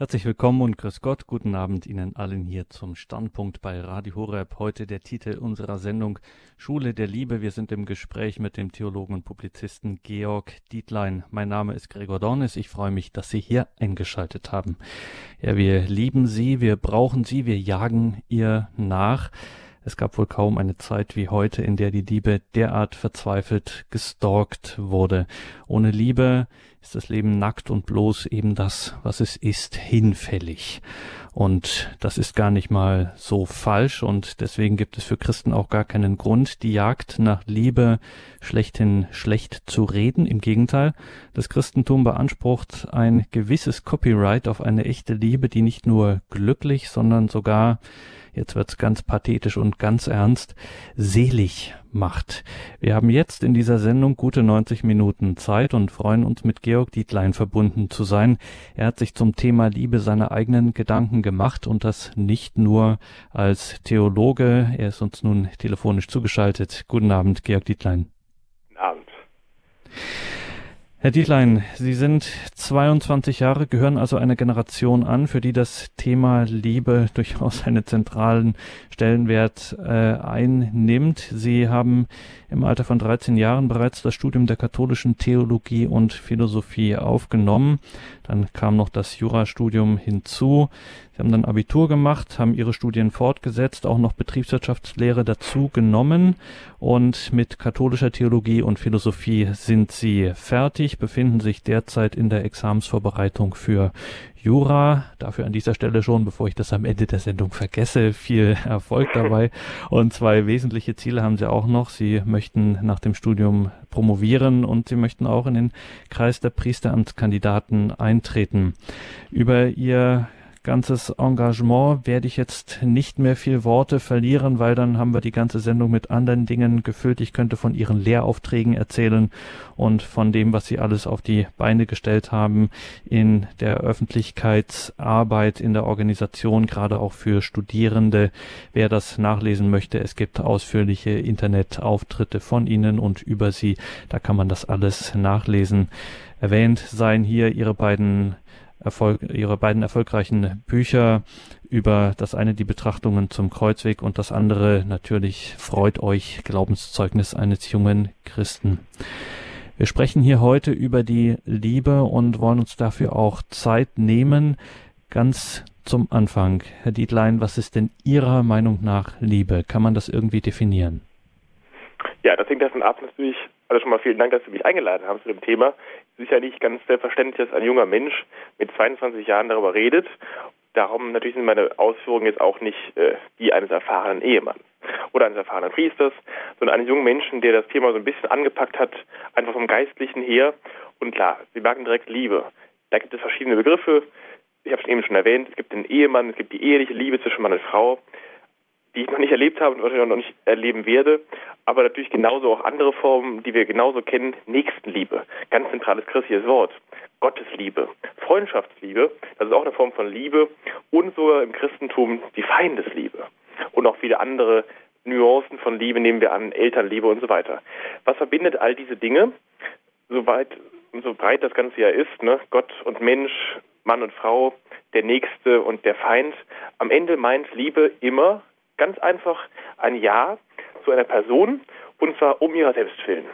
Herzlich willkommen und grüß Gott. Guten Abend Ihnen allen hier zum Standpunkt bei Radio Horeb. Heute der Titel unserer Sendung Schule der Liebe. Wir sind im Gespräch mit dem Theologen und Publizisten Georg Dietlein. Mein Name ist Gregor Dornis. Ich freue mich, dass Sie hier eingeschaltet haben. Ja, wir lieben Sie, wir brauchen Sie, wir jagen ihr nach. Es gab wohl kaum eine Zeit wie heute, in der die Liebe derart verzweifelt gestalkt wurde. Ohne Liebe ist das Leben nackt und bloß eben das, was es ist, hinfällig. Und das ist gar nicht mal so falsch und deswegen gibt es für Christen auch gar keinen Grund, die Jagd nach Liebe schlechthin schlecht zu reden. Im Gegenteil, das Christentum beansprucht ein gewisses Copyright auf eine echte Liebe, die nicht nur glücklich, sondern sogar jetzt wird's ganz pathetisch und ganz ernst, selig macht. Wir haben jetzt in dieser Sendung gute 90 Minuten Zeit und freuen uns mit Georg Dietlein verbunden zu sein. Er hat sich zum Thema Liebe seine eigenen Gedanken gemacht und das nicht nur als Theologe. Er ist uns nun telefonisch zugeschaltet. Guten Abend, Georg Dietlein. Guten Abend. Herr Dietlein, Sie sind 22 Jahre, gehören also einer Generation an, für die das Thema Liebe durchaus einen zentralen Stellenwert äh, einnimmt. Sie haben im Alter von 13 Jahren bereits das Studium der katholischen Theologie und Philosophie aufgenommen. Dann kam noch das Jurastudium hinzu. Sie haben dann Abitur gemacht, haben ihre Studien fortgesetzt, auch noch Betriebswirtschaftslehre dazu genommen und mit katholischer Theologie und Philosophie sind sie fertig, befinden sich derzeit in der Examsvorbereitung für Jura. Dafür an dieser Stelle schon, bevor ich das am Ende der Sendung vergesse, viel Erfolg dabei. Und zwei wesentliche Ziele haben sie auch noch. Sie möchten nach dem Studium promovieren und sie möchten auch in den Kreis der Priesteramtskandidaten eintreten. Über ihr ganzes Engagement werde ich jetzt nicht mehr viel Worte verlieren, weil dann haben wir die ganze Sendung mit anderen Dingen gefüllt. Ich könnte von ihren Lehraufträgen erzählen und von dem, was sie alles auf die Beine gestellt haben in der Öffentlichkeitsarbeit, in der Organisation, gerade auch für Studierende. Wer das nachlesen möchte, es gibt ausführliche Internetauftritte von ihnen und über sie. Da kann man das alles nachlesen. Erwähnt seien hier ihre beiden Erfolg, ihre beiden erfolgreichen Bücher über das eine die Betrachtungen zum Kreuzweg und das andere natürlich freut euch Glaubenszeugnis eines jungen Christen. Wir sprechen hier heute über die Liebe und wollen uns dafür auch Zeit nehmen. Ganz zum Anfang, Herr Dietlein, was ist denn Ihrer Meinung nach Liebe? Kann man das irgendwie definieren? Ja, das hängt davon ab natürlich, also schon mal vielen Dank, dass Sie mich eingeladen haben zu dem Thema sicher nicht ganz selbstverständlich, dass ein junger Mensch mit 22 Jahren darüber redet. Darum natürlich sind meine Ausführungen jetzt auch nicht äh, die eines erfahrenen Ehemanns oder eines erfahrenen Priesters, sondern eines jungen Menschen, der das Thema so ein bisschen angepackt hat, einfach vom Geistlichen her. Und klar, Sie merken direkt Liebe. Da gibt es verschiedene Begriffe. Ich habe es eben schon erwähnt, es gibt den Ehemann, es gibt die eheliche Liebe zwischen Mann und Frau die ich noch nicht erlebt habe und wahrscheinlich noch nicht erleben werde, aber natürlich genauso auch andere Formen, die wir genauso kennen, Nächstenliebe, ganz zentrales christliches Wort, Gottesliebe, Freundschaftsliebe, das ist auch eine Form von Liebe. Und sogar im Christentum die Feindesliebe. Und auch viele andere Nuancen von Liebe nehmen wir an, Elternliebe und so weiter. Was verbindet all diese Dinge, soweit so breit das Ganze ja ist, ne? Gott und Mensch, Mann und Frau, der Nächste und der Feind. Am Ende meint Liebe immer Ganz einfach ein Ja zu einer Person und zwar um ihrer selbst willen.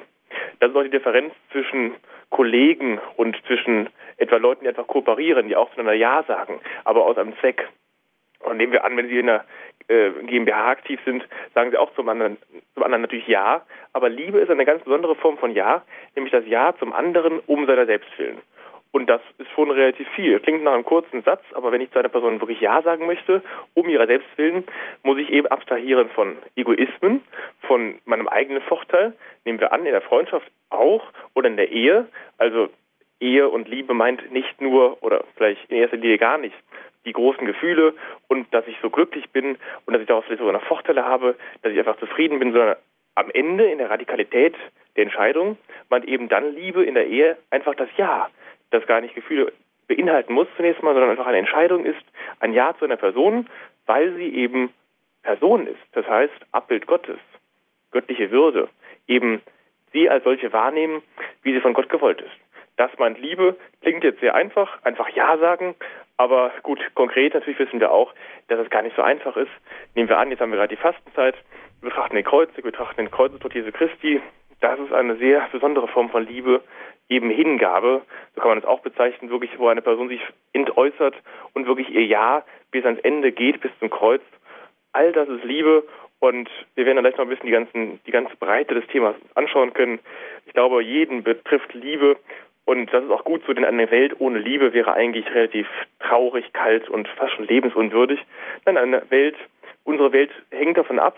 Das ist auch die Differenz zwischen Kollegen und zwischen etwa Leuten, die einfach kooperieren, die auch zueinander Ja sagen, aber aus einem Zweck. Und nehmen wir an, wenn Sie in einer äh, GmbH aktiv sind, sagen Sie auch zum anderen, zum anderen natürlich Ja, aber Liebe ist eine ganz besondere Form von Ja, nämlich das Ja zum anderen um seiner selbst willen. Und das ist schon relativ viel. Klingt nach einem kurzen Satz, aber wenn ich zu einer Person wirklich Ja sagen möchte, um ihrer selbst willen, muss ich eben abstrahieren von Egoismen, von meinem eigenen Vorteil. Nehmen wir an, in der Freundschaft auch oder in der Ehe. Also Ehe und Liebe meint nicht nur oder vielleicht in erster Linie gar nicht die großen Gefühle und dass ich so glücklich bin und dass ich daraus vielleicht sogar noch Vorteile habe, dass ich einfach zufrieden bin, sondern am Ende in der Radikalität der Entscheidung meint eben dann Liebe in der Ehe einfach das Ja das gar nicht Gefühle beinhalten muss zunächst mal, sondern einfach eine Entscheidung ist, ein Ja zu einer Person, weil sie eben Person ist. Das heißt, Abbild Gottes, göttliche Würde, eben sie als solche wahrnehmen, wie sie von Gott gewollt ist. Das meint Liebe, klingt jetzt sehr einfach, einfach Ja sagen, Aber gut, konkret natürlich wissen wir auch, dass es gar nicht so einfach ist. Nehmen wir an, jetzt haben wir gerade die Fastenzeit, wir betrachten den Kreuz, wir betrachten den Kreuzestod Jesu Christi. Das ist eine sehr besondere Form von Liebe, eben Hingabe, so kann man es auch bezeichnen, wirklich, wo eine Person sich entäußert und wirklich ihr Ja bis ans Ende geht, bis zum Kreuz. All das ist Liebe und wir werden dann gleich noch ein bisschen die, ganzen, die ganze Breite des Themas anschauen können. Ich glaube, jeden betrifft Liebe und das ist auch gut so, denn eine Welt ohne Liebe wäre eigentlich relativ traurig, kalt und fast schon lebensunwürdig. Nein, eine Welt, unsere Welt hängt davon ab,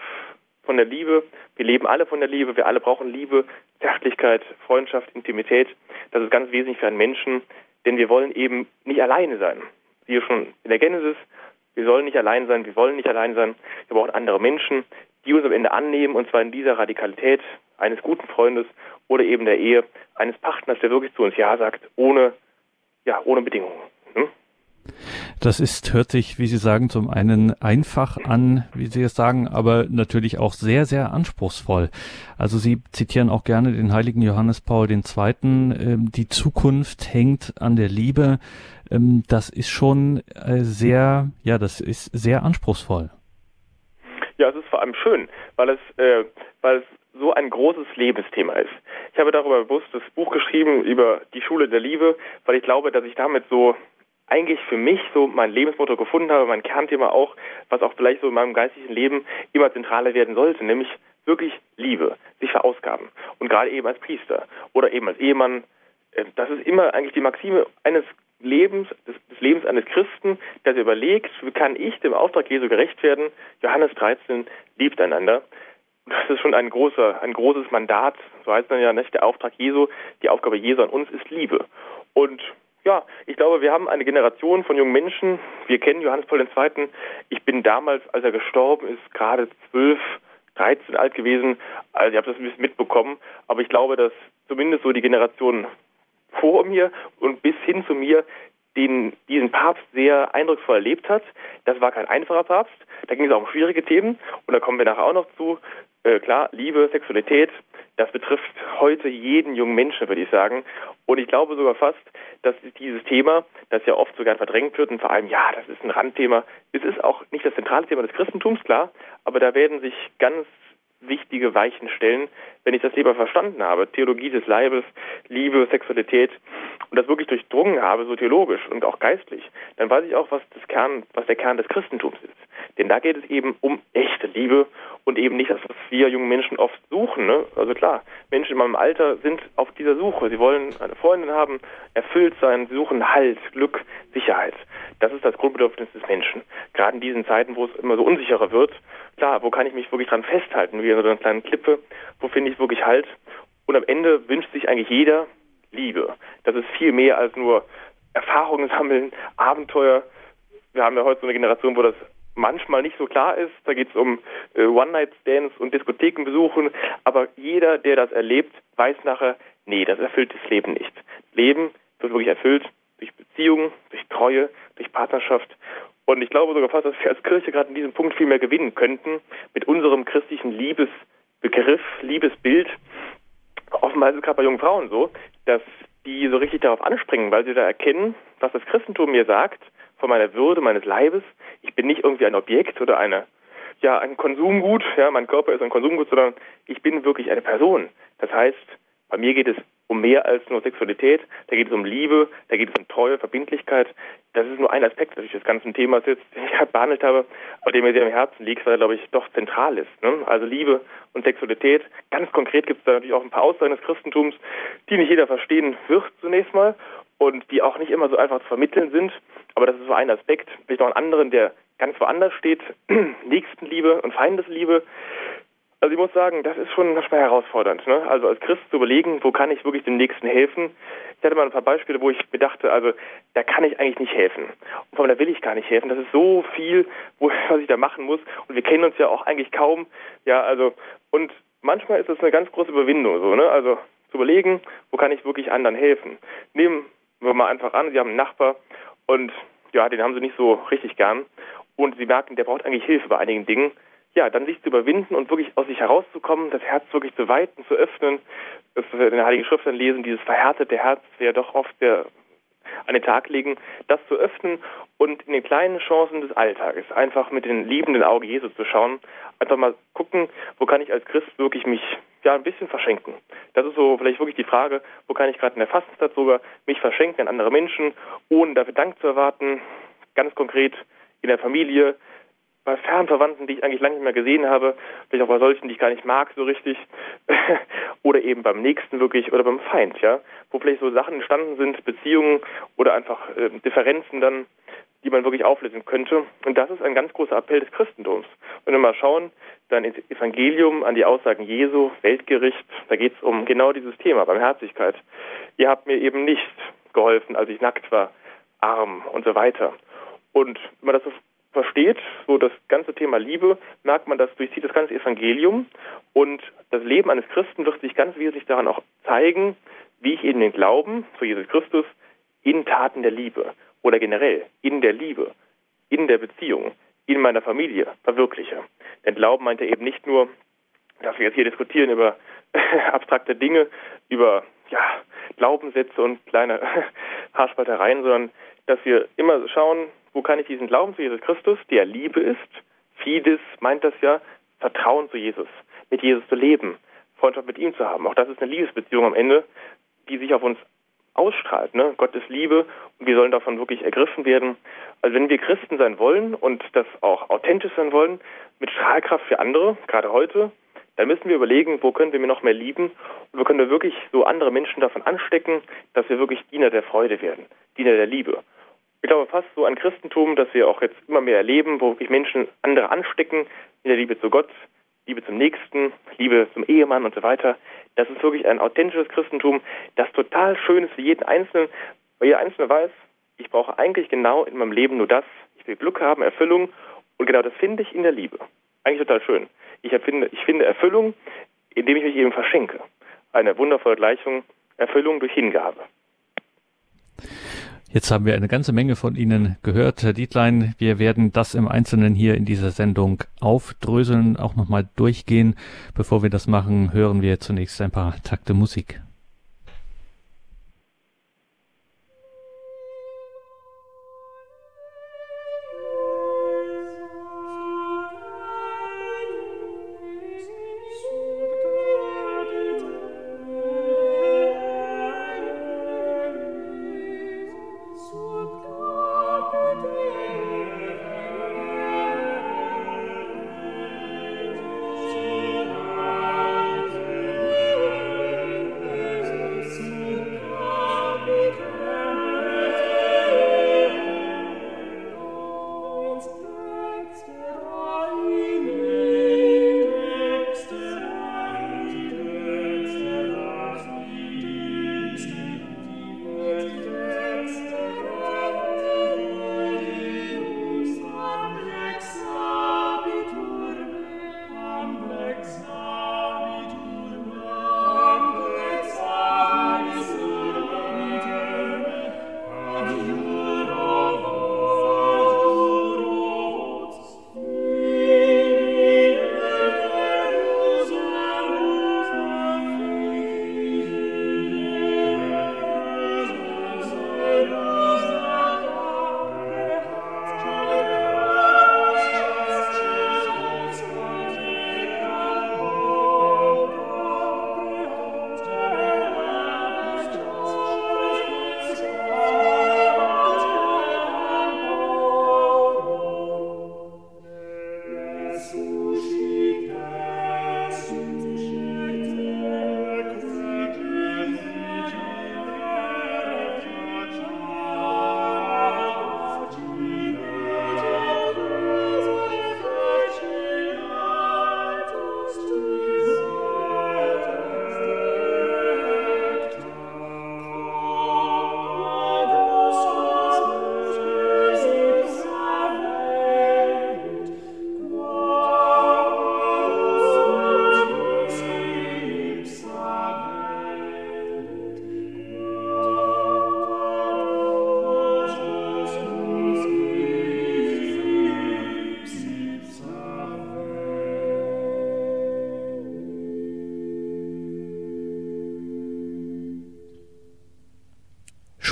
von der Liebe. Wir leben alle von der Liebe. Wir alle brauchen Liebe, Zärtlichkeit, Freundschaft, Intimität. Das ist ganz wesentlich für einen Menschen, denn wir wollen eben nicht alleine sein. Wie schon in der Genesis, wir sollen nicht allein sein, wir wollen nicht allein sein. Wir brauchen andere Menschen, die uns am Ende annehmen, und zwar in dieser Radikalität eines guten Freundes oder eben der Ehe eines Partners, der wirklich zu uns Ja sagt, ohne, ja, ohne Bedingungen. Das ist, hört sich, wie Sie sagen, zum einen einfach an, wie Sie es sagen, aber natürlich auch sehr, sehr anspruchsvoll. Also Sie zitieren auch gerne den heiligen Johannes Paul II. Ähm, die Zukunft hängt an der Liebe. Ähm, das ist schon äh, sehr, ja, das ist sehr anspruchsvoll. Ja, es ist vor allem schön, weil es, äh, weil es so ein großes Lebensthema ist. Ich habe darüber bewusst das Buch geschrieben über die Schule der Liebe, weil ich glaube, dass ich damit so eigentlich für mich so mein Lebensmotto gefunden habe, mein Kernthema auch, was auch vielleicht so in meinem geistigen Leben immer zentraler werden sollte, nämlich wirklich Liebe, sich verausgaben. Und gerade eben als Priester oder eben als Ehemann, äh, das ist immer eigentlich die Maxime eines Lebens, des, des Lebens eines Christen, der sich überlegt, wie kann ich dem Auftrag Jesu gerecht werden? Johannes 13 liebt einander. Das ist schon ein großer, ein großes Mandat, so heißt man ja nicht, der Auftrag Jesu, die Aufgabe Jesu an uns ist Liebe. Und ja, ich glaube, wir haben eine Generation von jungen Menschen. Wir kennen Johannes Paul II. Ich bin damals, als er gestorben ist, gerade zwölf, 13 alt gewesen. Also ich habe das ein bisschen mitbekommen. Aber ich glaube, dass zumindest so die Generation vor mir und bis hin zu mir den, diesen Papst sehr eindrucksvoll erlebt hat. Das war kein einfacher Papst. Da ging es auch um schwierige Themen. Und da kommen wir nachher auch noch zu. Äh, klar, Liebe, Sexualität, das betrifft heute jeden jungen Menschen, würde ich sagen. Und ich glaube sogar fast, dass dieses Thema, das ja oft sogar verdrängt wird und vor allem, ja, das ist ein Randthema, es ist auch nicht das zentrale Thema des Christentums, klar, aber da werden sich ganz wichtige Weichen stellen, wenn ich das lieber verstanden habe, Theologie des Leibes, Liebe, Sexualität und das wirklich durchdrungen habe, so theologisch und auch geistlich, dann weiß ich auch, was das Kern, was der Kern des Christentums ist. Denn da geht es eben um echte Liebe und eben nicht das, was wir jungen Menschen oft suchen. Ne? Also klar, Menschen in meinem Alter sind auf dieser Suche. Sie wollen eine Freundin haben, erfüllt sein, sie suchen Halt, Glück, Sicherheit. Das ist das Grundbedürfnis des Menschen. Gerade in diesen Zeiten, wo es immer so unsicherer wird. Klar, wo kann ich mich wirklich dran festhalten, in so einer kleinen Klippe? Wo finde ich wirklich Halt? Und am Ende wünscht sich eigentlich jeder Liebe. Das ist viel mehr als nur Erfahrungen sammeln, Abenteuer. Wir haben ja heute so eine Generation, wo das manchmal nicht so klar ist. Da geht es um äh, One-Night-Stands und Diskotheken besuchen. Aber jeder, der das erlebt, weiß nachher, nee, das erfüllt das Leben nicht. Leben wird wirklich erfüllt durch Beziehungen, durch Treue, durch Partnerschaft. Und ich glaube sogar fast, dass wir als Kirche gerade in diesem Punkt viel mehr gewinnen könnten mit unserem christlichen Liebesbegriff, Liebesbild. Offenbar ist es gerade bei jungen Frauen so, dass die so richtig darauf anspringen, weil sie da erkennen, was das Christentum mir sagt, von meiner Würde meines Leibes. Ich bin nicht irgendwie ein Objekt oder eine, ja, ein Konsumgut, ja, mein Körper ist ein Konsumgut, sondern ich bin wirklich eine Person. Das heißt, bei mir geht es um mehr als nur Sexualität, da geht es um Liebe, da geht es um Treue, Verbindlichkeit. Das ist nur ein Aspekt natürlich des ganzen Themas jetzt, den ich behandelt habe, aber der mir sehr am Herzen liegt, weil er, glaube ich, doch zentral ist. Ne? Also Liebe und Sexualität. Ganz konkret gibt es da natürlich auch ein paar Aussagen des Christentums, die nicht jeder verstehen wird zunächst mal und die auch nicht immer so einfach zu vermitteln sind. Aber das ist so ein Aspekt. Vielleicht noch einen anderen, der ganz woanders steht. Nächstenliebe und Feindesliebe. Also ich muss sagen, das ist schon manchmal herausfordernd. Ne? Also als Christ zu überlegen, wo kann ich wirklich dem Nächsten helfen. Ich hatte mal ein paar Beispiele, wo ich mir dachte, also da kann ich eigentlich nicht helfen. Und vor allem da will ich gar nicht helfen. Das ist so viel, was ich da machen muss. Und wir kennen uns ja auch eigentlich kaum. Ja, also und manchmal ist es eine ganz große Überwindung so. Ne? Also zu überlegen, wo kann ich wirklich anderen helfen. Nehmen wir mal einfach an, Sie haben einen Nachbar und ja, den haben Sie nicht so richtig gern und Sie merken, der braucht eigentlich Hilfe bei einigen Dingen. Ja, dann sich zu überwinden und wirklich aus sich herauszukommen, das Herz wirklich zu weiten, zu öffnen, das wir in der Heiligen Schrift dann lesen, dieses verhärtete Herz wäre doch oft der an den Tag legen, das zu öffnen und in den kleinen Chancen des Alltages einfach mit den liebenden Augen Jesu zu schauen, einfach mal gucken, wo kann ich als Christ wirklich mich ja ein bisschen verschenken. Das ist so vielleicht wirklich die Frage, wo kann ich gerade in der Fastenzeit sogar mich verschenken an andere Menschen, ohne dafür Dank zu erwarten, ganz konkret in der Familie, bei Fernverwandten, die ich eigentlich lange nicht mehr gesehen habe, vielleicht auch bei solchen, die ich gar nicht mag so richtig, oder eben beim Nächsten wirklich oder beim Feind, ja, wo vielleicht so Sachen entstanden sind, Beziehungen oder einfach äh, Differenzen dann, die man wirklich auflösen könnte. Und das ist ein ganz großer Appell des Christentums. Wenn wir mal schauen, dann ins Evangelium, an die Aussagen Jesu, Weltgericht, da geht es um genau dieses Thema, Barmherzigkeit. Ihr habt mir eben nicht geholfen, als ich nackt war, arm und so weiter. Und wenn man das so versteht, so das ganze Thema Liebe, merkt man, das durchzieht das ganze Evangelium und das Leben eines Christen wird sich ganz wesentlich daran auch zeigen, wie ich in den Glauben zu Jesus Christus in Taten der Liebe oder generell in der Liebe, in der Beziehung, in meiner Familie verwirkliche. Denn Glauben meint ja eben nicht nur, dass wir jetzt hier diskutieren über abstrakte Dinge, über ja, Glaubenssätze und kleine Haarspaltereien, sondern dass wir immer schauen, wo kann ich diesen Glauben zu Jesus Christus, der Liebe ist, Fides meint das ja, Vertrauen zu Jesus, mit Jesus zu leben, Freundschaft mit ihm zu haben. Auch das ist eine Liebesbeziehung am Ende, die sich auf uns ausstrahlt. Ne? Gott ist Liebe und wir sollen davon wirklich ergriffen werden. Also wenn wir Christen sein wollen und das auch authentisch sein wollen, mit Strahlkraft für andere, gerade heute, dann müssen wir überlegen, wo können wir noch mehr lieben und wo können wir wirklich so andere Menschen davon anstecken, dass wir wirklich Diener der Freude werden, Diener der Liebe. Ich glaube fast so ein Christentum, das wir auch jetzt immer mehr erleben, wo wirklich Menschen andere anstecken in der Liebe zu Gott, Liebe zum Nächsten, Liebe zum Ehemann und so weiter. Das ist wirklich ein authentisches Christentum, das total schön ist für jeden Einzelnen, weil jeder Einzelne weiß, ich brauche eigentlich genau in meinem Leben nur das. Ich will Glück haben, Erfüllung und genau das finde ich in der Liebe. Eigentlich total schön. Ich, erfinde, ich finde Erfüllung, indem ich mich eben verschenke. Eine wundervolle Gleichung, Erfüllung durch Hingabe. Jetzt haben wir eine ganze Menge von Ihnen gehört, Herr Dietlein. Wir werden das im Einzelnen hier in dieser Sendung aufdröseln, auch nochmal durchgehen. Bevor wir das machen, hören wir zunächst ein paar Takte Musik.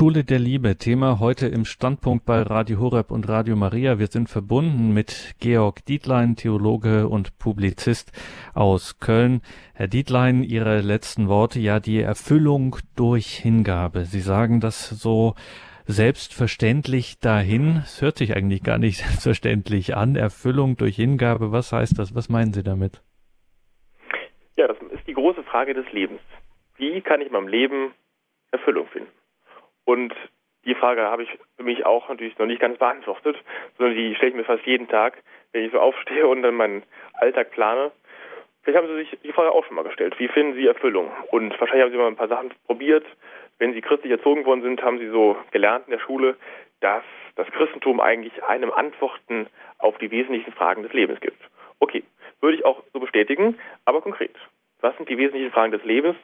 Schule der Liebe, Thema heute im Standpunkt bei Radio Horeb und Radio Maria. Wir sind verbunden mit Georg Dietlein, Theologe und Publizist aus Köln. Herr Dietlein, Ihre letzten Worte, ja, die Erfüllung durch Hingabe. Sie sagen das so selbstverständlich dahin. Es hört sich eigentlich gar nicht selbstverständlich an. Erfüllung durch Hingabe, was heißt das? Was meinen Sie damit? Ja, das ist die große Frage des Lebens. Wie kann ich in meinem Leben Erfüllung finden? Und die Frage habe ich für mich auch natürlich noch nicht ganz beantwortet, sondern die stelle ich mir fast jeden Tag, wenn ich so aufstehe und dann meinen Alltag plane. Vielleicht haben Sie sich die Frage auch schon mal gestellt. Wie finden Sie Erfüllung? Und wahrscheinlich haben Sie mal ein paar Sachen probiert. Wenn Sie christlich erzogen worden sind, haben Sie so gelernt in der Schule, dass das Christentum eigentlich einem Antworten auf die wesentlichen Fragen des Lebens gibt. Okay, würde ich auch so bestätigen, aber konkret. Was sind die wesentlichen Fragen des Lebens?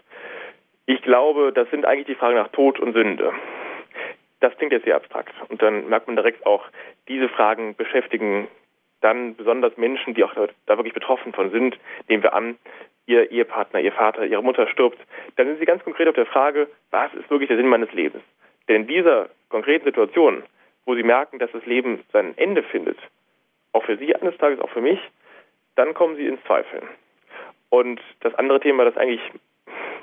Ich glaube, das sind eigentlich die Fragen nach Tod und Sünde. Das klingt jetzt sehr abstrakt. Und dann merkt man direkt auch, diese Fragen beschäftigen dann besonders Menschen, die auch da wirklich betroffen von sind. Nehmen wir an, ihr Ehepartner, ihr Vater, ihre Mutter stirbt. Dann sind sie ganz konkret auf der Frage, was ist wirklich der Sinn meines Lebens? Denn in dieser konkreten Situation, wo sie merken, dass das Leben sein Ende findet, auch für sie eines Tages, auch für mich, dann kommen sie ins Zweifeln. Und das andere Thema, das eigentlich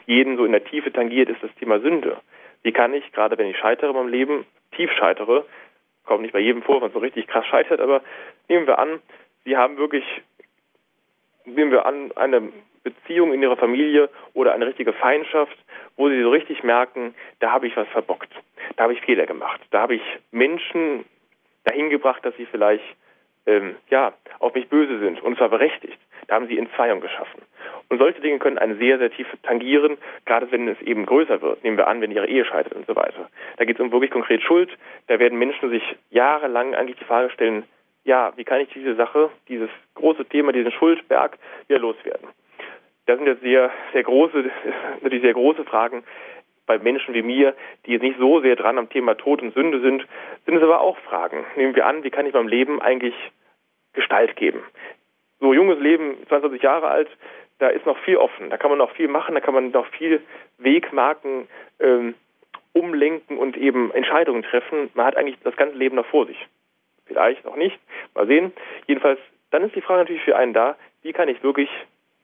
jeden so in der Tiefe tangiert, ist das Thema Sünde. Wie kann ich, gerade wenn ich scheitere im Leben, tief scheitere, kommt nicht bei jedem vor, wenn man so richtig krass scheitert, aber nehmen wir an, Sie haben wirklich, nehmen wir an, eine Beziehung in Ihrer Familie oder eine richtige Feindschaft, wo Sie so richtig merken, da habe ich was verbockt, da habe ich Fehler gemacht, da habe ich Menschen dahin gebracht, dass sie vielleicht ähm, ja, auf mich böse sind und zwar berechtigt. Da haben sie Entzweiung geschaffen. Und solche Dinge können einen sehr, sehr tief tangieren, gerade wenn es eben größer wird. Nehmen wir an, wenn ihre Ehe scheitert und so weiter. Da geht es um wirklich konkret Schuld. Da werden Menschen sich jahrelang eigentlich die Frage stellen, ja, wie kann ich diese Sache, dieses große Thema, diesen Schuldberg wieder loswerden? Das sind jetzt sehr, sehr große, natürlich sehr große Fragen bei Menschen wie mir, die jetzt nicht so sehr dran am Thema Tod und Sünde sind, sind es aber auch Fragen. Nehmen wir an, wie kann ich meinem Leben eigentlich Gestalt geben? So junges Leben, 22 Jahre alt, da ist noch viel offen. Da kann man noch viel machen, da kann man noch viel Wegmarken ähm, umlenken und eben Entscheidungen treffen. Man hat eigentlich das ganze Leben noch vor sich. Vielleicht noch nicht, mal sehen. Jedenfalls, dann ist die Frage natürlich für einen da, wie kann ich wirklich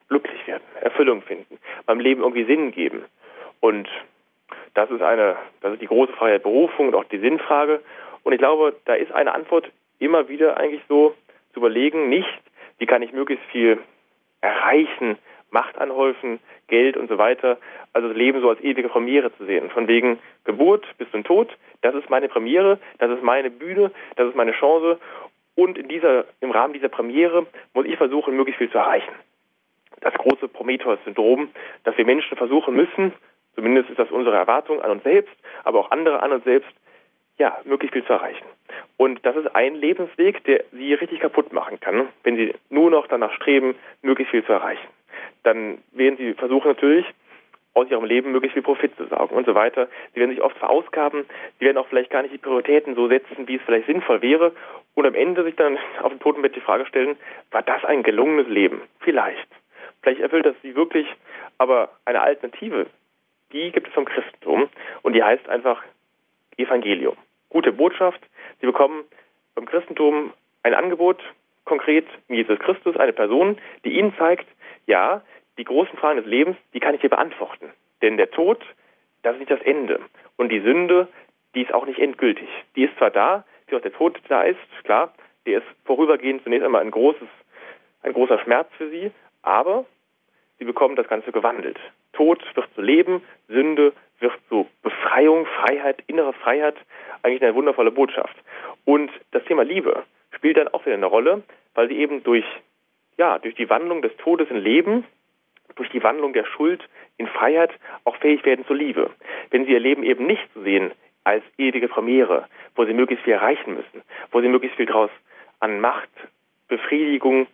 glücklich werden, Erfüllung finden, meinem Leben irgendwie Sinn geben. Und das ist eine, das ist die große der Berufung und auch die Sinnfrage. Und ich glaube, da ist eine Antwort immer wieder eigentlich so zu überlegen, nicht, wie kann ich möglichst viel erreichen, Macht anhäufen, Geld und so weiter. Also das Leben so als ewige Premiere zu sehen. Von wegen Geburt bis zum Tod, das ist meine Premiere, das ist meine Bühne, das ist meine Chance. Und in dieser, im Rahmen dieser Premiere muss ich versuchen, möglichst viel zu erreichen. Das große Prometheus-Syndrom, dass wir Menschen versuchen müssen, zumindest ist das unsere Erwartung an uns selbst, aber auch andere an uns selbst, ja, möglichst viel zu erreichen. Und das ist ein Lebensweg, der sie richtig kaputt machen kann, wenn sie nur noch danach streben, möglichst viel zu erreichen. Dann werden sie versuchen natürlich, aus ihrem Leben möglichst viel Profit zu saugen und so weiter. Sie werden sich oft verausgaben, sie werden auch vielleicht gar nicht die Prioritäten so setzen, wie es vielleicht sinnvoll wäre und am Ende sich dann auf dem Totenbett die Frage stellen, war das ein gelungenes Leben? Vielleicht. Vielleicht erfüllt das sie wirklich, aber eine Alternative, die gibt es vom Christentum und die heißt einfach Evangelium. Gute Botschaft. Sie bekommen beim Christentum ein Angebot, konkret Jesus Christus, eine Person, die Ihnen zeigt, ja, die großen Fragen des Lebens, die kann ich dir beantworten. Denn der Tod, das ist nicht das Ende. Und die Sünde, die ist auch nicht endgültig. Die ist zwar da, wie auch der Tod da ist, klar, der ist vorübergehend zunächst einmal ein großes, ein großer Schmerz für sie, aber sie bekommen das Ganze gewandelt. Tod wird zu Leben, Sünde wird zu Befreiung, Freiheit, innere Freiheit, eigentlich eine wundervolle Botschaft. Und das Thema Liebe spielt dann auch wieder eine Rolle, weil sie eben durch, ja, durch die Wandlung des Todes in Leben, durch die Wandlung der Schuld in Freiheit auch fähig werden zur Liebe. Wenn sie ihr Leben eben nicht sehen als ewige Premiere, wo sie möglichst viel erreichen müssen, wo sie möglichst viel draus an Macht, Befriedigung,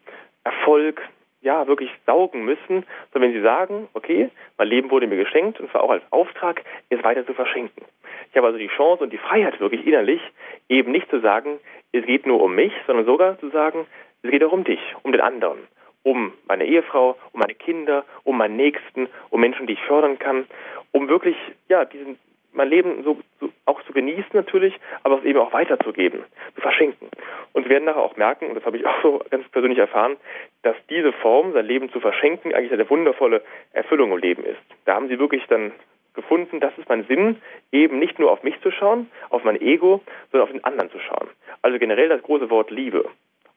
Erfolg, ja, wirklich saugen müssen, sondern wenn sie sagen, okay, mein Leben wurde mir geschenkt und zwar auch als Auftrag, es weiter zu verschenken. Ich habe also die Chance und die Freiheit wirklich innerlich, eben nicht zu sagen, es geht nur um mich, sondern sogar zu sagen, es geht auch um dich, um den anderen, um meine Ehefrau, um meine Kinder, um meinen Nächsten, um Menschen, die ich fördern kann, um wirklich, ja, diesen mein Leben so, so, auch zu genießen natürlich, aber es eben auch weiterzugeben, zu verschenken. Und Sie werden nachher auch merken, und das habe ich auch so ganz persönlich erfahren, dass diese Form, sein Leben zu verschenken, eigentlich eine wundervolle Erfüllung im Leben ist. Da haben Sie wirklich dann gefunden, das ist mein Sinn, eben nicht nur auf mich zu schauen, auf mein Ego, sondern auf den anderen zu schauen. Also generell das große Wort Liebe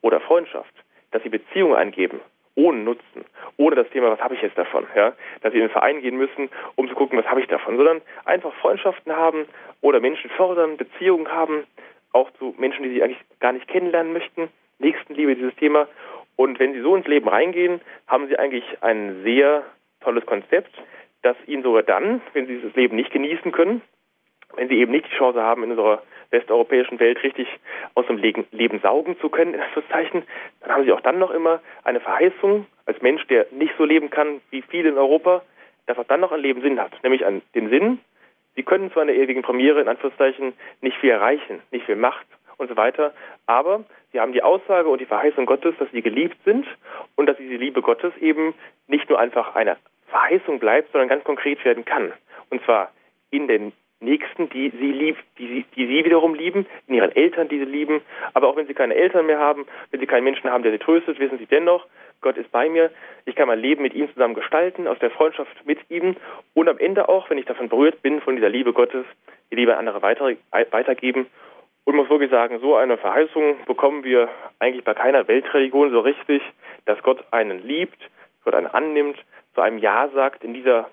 oder Freundschaft, dass Sie Beziehungen eingeben, ohne Nutzen, ohne das Thema, was habe ich jetzt davon, ja, dass sie in den Verein gehen müssen, um zu gucken, was habe ich davon, sondern einfach Freundschaften haben oder Menschen fördern, Beziehungen haben, auch zu Menschen, die sie eigentlich gar nicht kennenlernen möchten, Nächstenliebe, dieses Thema. Und wenn sie so ins Leben reingehen, haben sie eigentlich ein sehr tolles Konzept, das ihnen sogar dann, wenn sie dieses Leben nicht genießen können, wenn sie eben nicht die Chance haben, in unserer westeuropäischen Welt richtig aus dem Leben saugen zu können, in Anführungszeichen, dann haben sie auch dann noch immer eine Verheißung als Mensch, der nicht so leben kann wie viele in Europa, dass auch dann noch ein Leben Sinn hat, nämlich an den Sinn, sie können zwar in der ewigen Premiere in Anführungszeichen nicht viel erreichen, nicht viel Macht und so weiter, aber sie haben die Aussage und die Verheißung Gottes, dass sie geliebt sind und dass diese Liebe Gottes eben nicht nur einfach eine Verheißung bleibt, sondern ganz konkret werden kann. Und zwar in den Nächsten, die sie lieb, die sie, die sie wiederum lieben, in ihren Eltern, die sie lieben. Aber auch wenn sie keine Eltern mehr haben, wenn sie keinen Menschen haben, der sie tröstet, wissen sie dennoch, Gott ist bei mir. Ich kann mein Leben mit ihm zusammen gestalten, aus der Freundschaft mit ihm und am Ende auch, wenn ich davon berührt bin, von dieser Liebe Gottes, die Liebe an andere weiter, weitergeben. Und muss wirklich sagen, so eine Verheißung bekommen wir eigentlich bei keiner Weltreligion so richtig, dass Gott einen liebt, Gott einen annimmt, zu einem Ja sagt in dieser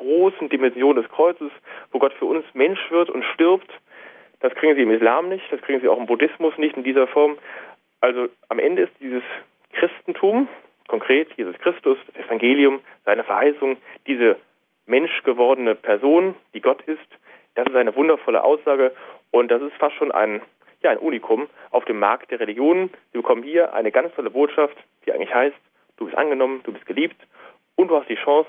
großen Dimension des Kreuzes, wo Gott für uns Mensch wird und stirbt. Das kriegen sie im Islam nicht, das kriegen sie auch im Buddhismus nicht in dieser Form. Also am Ende ist dieses Christentum, konkret Jesus Christus, das Evangelium, seine Verheißung, diese menschgewordene Person, die Gott ist, das ist eine wundervolle Aussage und das ist fast schon ein, ja, ein Unikum auf dem Markt der Religionen. Sie bekommen hier eine ganz tolle Botschaft, die eigentlich heißt, du bist angenommen, du bist geliebt und du hast die Chance,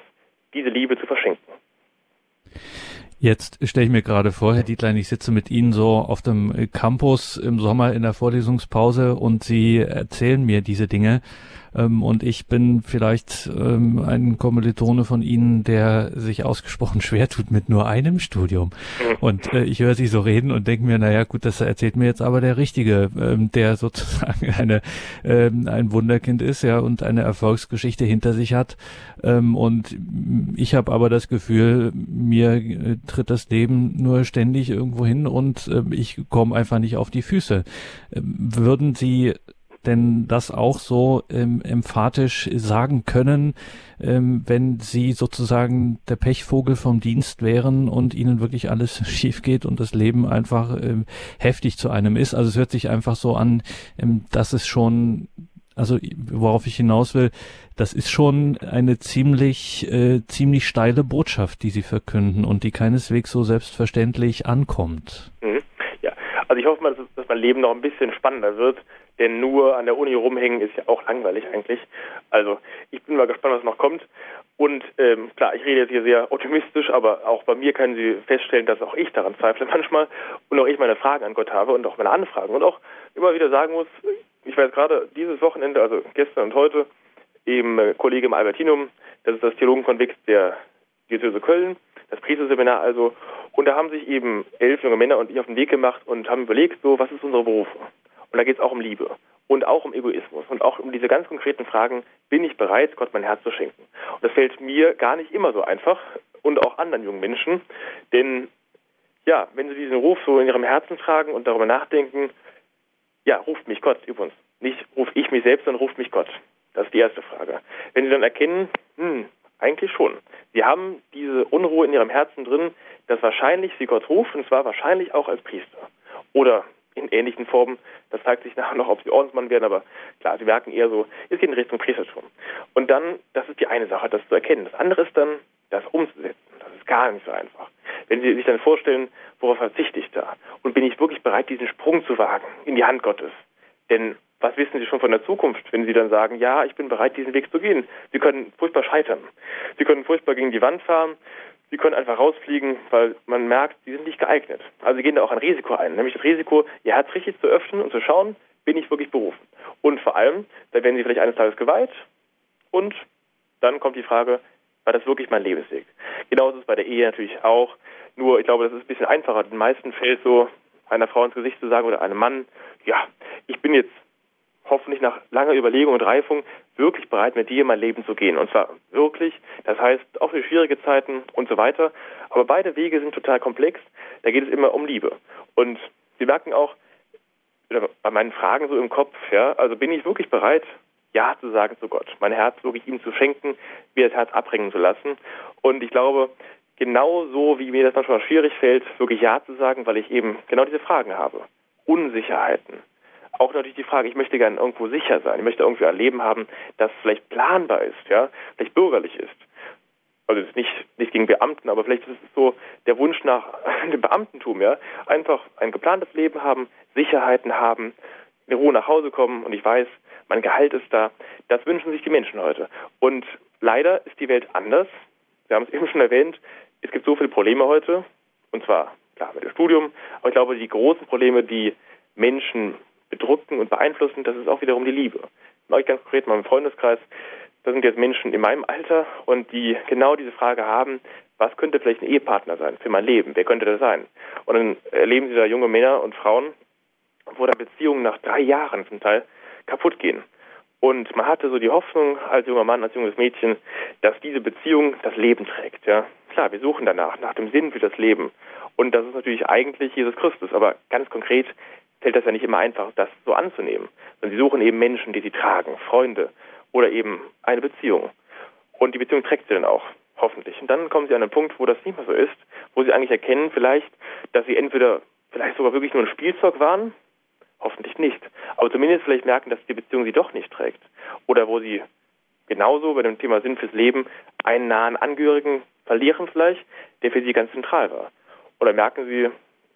diese Liebe zu verschenken. Jetzt stelle ich mir gerade vor, Herr Dietlein, ich sitze mit Ihnen so auf dem Campus im Sommer in der Vorlesungspause und Sie erzählen mir diese Dinge ähm, und ich bin vielleicht ähm, ein Kommilitone von Ihnen, der sich ausgesprochen schwer tut mit nur einem Studium. Mhm. Und äh, ich höre Sie so reden und denke mir, naja, gut, das erzählt mir jetzt aber der Richtige, ähm, der sozusagen eine, ähm, ein Wunderkind ist, ja, und eine Erfolgsgeschichte hinter sich hat. Ähm, und ich habe aber das Gefühl, mir äh, tritt das Leben nur ständig irgendwo hin und äh, ich komme einfach nicht auf die Füße. Ähm, würden Sie denn das auch so ähm, emphatisch sagen können, ähm, wenn sie sozusagen der Pechvogel vom Dienst wären und ihnen wirklich alles schief geht und das Leben einfach ähm, heftig zu einem ist. Also es hört sich einfach so an, ähm, dass es schon also worauf ich hinaus will, das ist schon eine ziemlich, äh, ziemlich steile Botschaft, die Sie verkünden und die keineswegs so selbstverständlich ankommt. Mhm. Also ich hoffe mal, dass, dass mein Leben noch ein bisschen spannender wird. Denn nur an der Uni rumhängen ist ja auch langweilig eigentlich. Also ich bin mal gespannt, was noch kommt. Und ähm, klar, ich rede jetzt hier sehr optimistisch, aber auch bei mir können Sie feststellen, dass auch ich daran zweifle manchmal und auch ich meine Fragen an Gott habe und auch meine Anfragen und auch immer wieder sagen muss, ich jetzt gerade dieses Wochenende, also gestern und heute, im Kollege im Albertinum, das ist das Theologenkonvent der Diözese Köln, das Priesterseminar also, und da haben sich eben elf junge Männer und ich auf den Weg gemacht und haben überlegt, so, was ist unsere Berufung? Und da geht es auch um Liebe und auch um Egoismus und auch um diese ganz konkreten Fragen, bin ich bereit, Gott mein Herz zu schenken? Und das fällt mir gar nicht immer so einfach und auch anderen jungen Menschen, denn ja, wenn sie diesen Ruf so in ihrem Herzen tragen und darüber nachdenken, ja, ruft mich Gott übrigens. Nicht rufe ich mich selbst, sondern ruft mich Gott. Das ist die erste Frage. Wenn Sie dann erkennen, hm, eigentlich schon. Sie haben diese Unruhe in Ihrem Herzen drin, dass wahrscheinlich Sie Gott ruft, und zwar wahrscheinlich auch als Priester. Oder in ähnlichen Formen. Das zeigt sich nachher noch, ob sie Ordensmann werden, aber klar, sie merken eher so, es geht in Richtung Priestertum. Und dann, das ist die eine Sache, das zu erkennen. Das andere ist dann, das umzusetzen. Das ist gar nicht so einfach. Wenn Sie sich dann vorstellen, worauf verzichte ich da? Und bin ich wirklich bereit, diesen Sprung zu wagen in die Hand Gottes? Denn was wissen Sie schon von der Zukunft, wenn Sie dann sagen, ja, ich bin bereit, diesen Weg zu gehen? Sie können furchtbar scheitern. Sie können furchtbar gegen die Wand fahren. Sie können einfach rausfliegen, weil man merkt, sie sind nicht geeignet. Also sie gehen da auch ein Risiko ein, nämlich das Risiko, ihr Herz richtig zu öffnen und zu schauen, bin ich wirklich berufen. Und vor allem, da werden sie vielleicht eines Tages geweiht und dann kommt die Frage, war das wirklich mein Lebensweg? Genauso ist es bei der Ehe natürlich auch. Nur ich glaube, das ist ein bisschen einfacher. Den meisten fällt so einer Frau ins Gesicht zu sagen oder einem Mann, ja, ich bin jetzt hoffentlich nach langer Überlegung und Reifung wirklich bereit, mit dir in mein Leben zu gehen. Und zwar wirklich, das heißt auch für schwierige Zeiten und so weiter. Aber beide Wege sind total komplex. Da geht es immer um Liebe. Und Sie merken auch bei meinen Fragen so im Kopf, ja, also bin ich wirklich bereit, Ja zu sagen zu Gott, mein Herz wirklich ihm zu schenken, mir das Herz abbringen zu lassen. Und ich glaube, genauso wie mir das manchmal schwierig fällt, wirklich Ja zu sagen, weil ich eben genau diese Fragen habe. Unsicherheiten. Auch natürlich die Frage, ich möchte gerne irgendwo sicher sein. Ich möchte irgendwie ein Leben haben, das vielleicht planbar ist, ja, vielleicht bürgerlich ist. Also nicht, nicht gegen Beamten, aber vielleicht ist es so der Wunsch nach dem Beamtentum, ja. Einfach ein geplantes Leben haben, Sicherheiten haben, in Ruhe nach Hause kommen und ich weiß, mein Gehalt ist da. Das wünschen sich die Menschen heute. Und leider ist die Welt anders. Wir haben es eben schon erwähnt es gibt so viele Probleme heute, und zwar klar mit dem Studium, aber ich glaube, die großen Probleme, die Menschen bedrücken und beeinflussen, das ist auch wiederum die Liebe. Neulich ganz konkret in meinem Freundeskreis, da sind jetzt Menschen in meinem Alter und die genau diese Frage haben, was könnte vielleicht ein Ehepartner sein für mein Leben? Wer könnte das sein? Und dann erleben sie da junge Männer und Frauen, wo dann Beziehungen nach drei Jahren zum Teil kaputt gehen. Und man hatte so die Hoffnung als junger Mann, als junges Mädchen, dass diese Beziehung das Leben trägt. Ja, klar, wir suchen danach, nach dem Sinn für das Leben. Und das ist natürlich eigentlich Jesus Christus. Aber ganz konkret fällt das ja nicht immer einfach, das so anzunehmen. Sondern sie suchen eben Menschen, die sie tragen, Freunde oder eben eine Beziehung. Und die Beziehung trägt sie dann auch, hoffentlich. Und dann kommen sie an einen Punkt, wo das nicht mehr so ist, wo sie eigentlich erkennen vielleicht, dass sie entweder vielleicht sogar wirklich nur ein Spielzeug waren, hoffentlich nicht, aber zumindest vielleicht merken, dass die Beziehung sie doch nicht trägt. Oder wo sie genauso bei dem Thema Sinn fürs Leben einen nahen Angehörigen verlieren vielleicht, der für sie ganz zentral war. Oder merken sie,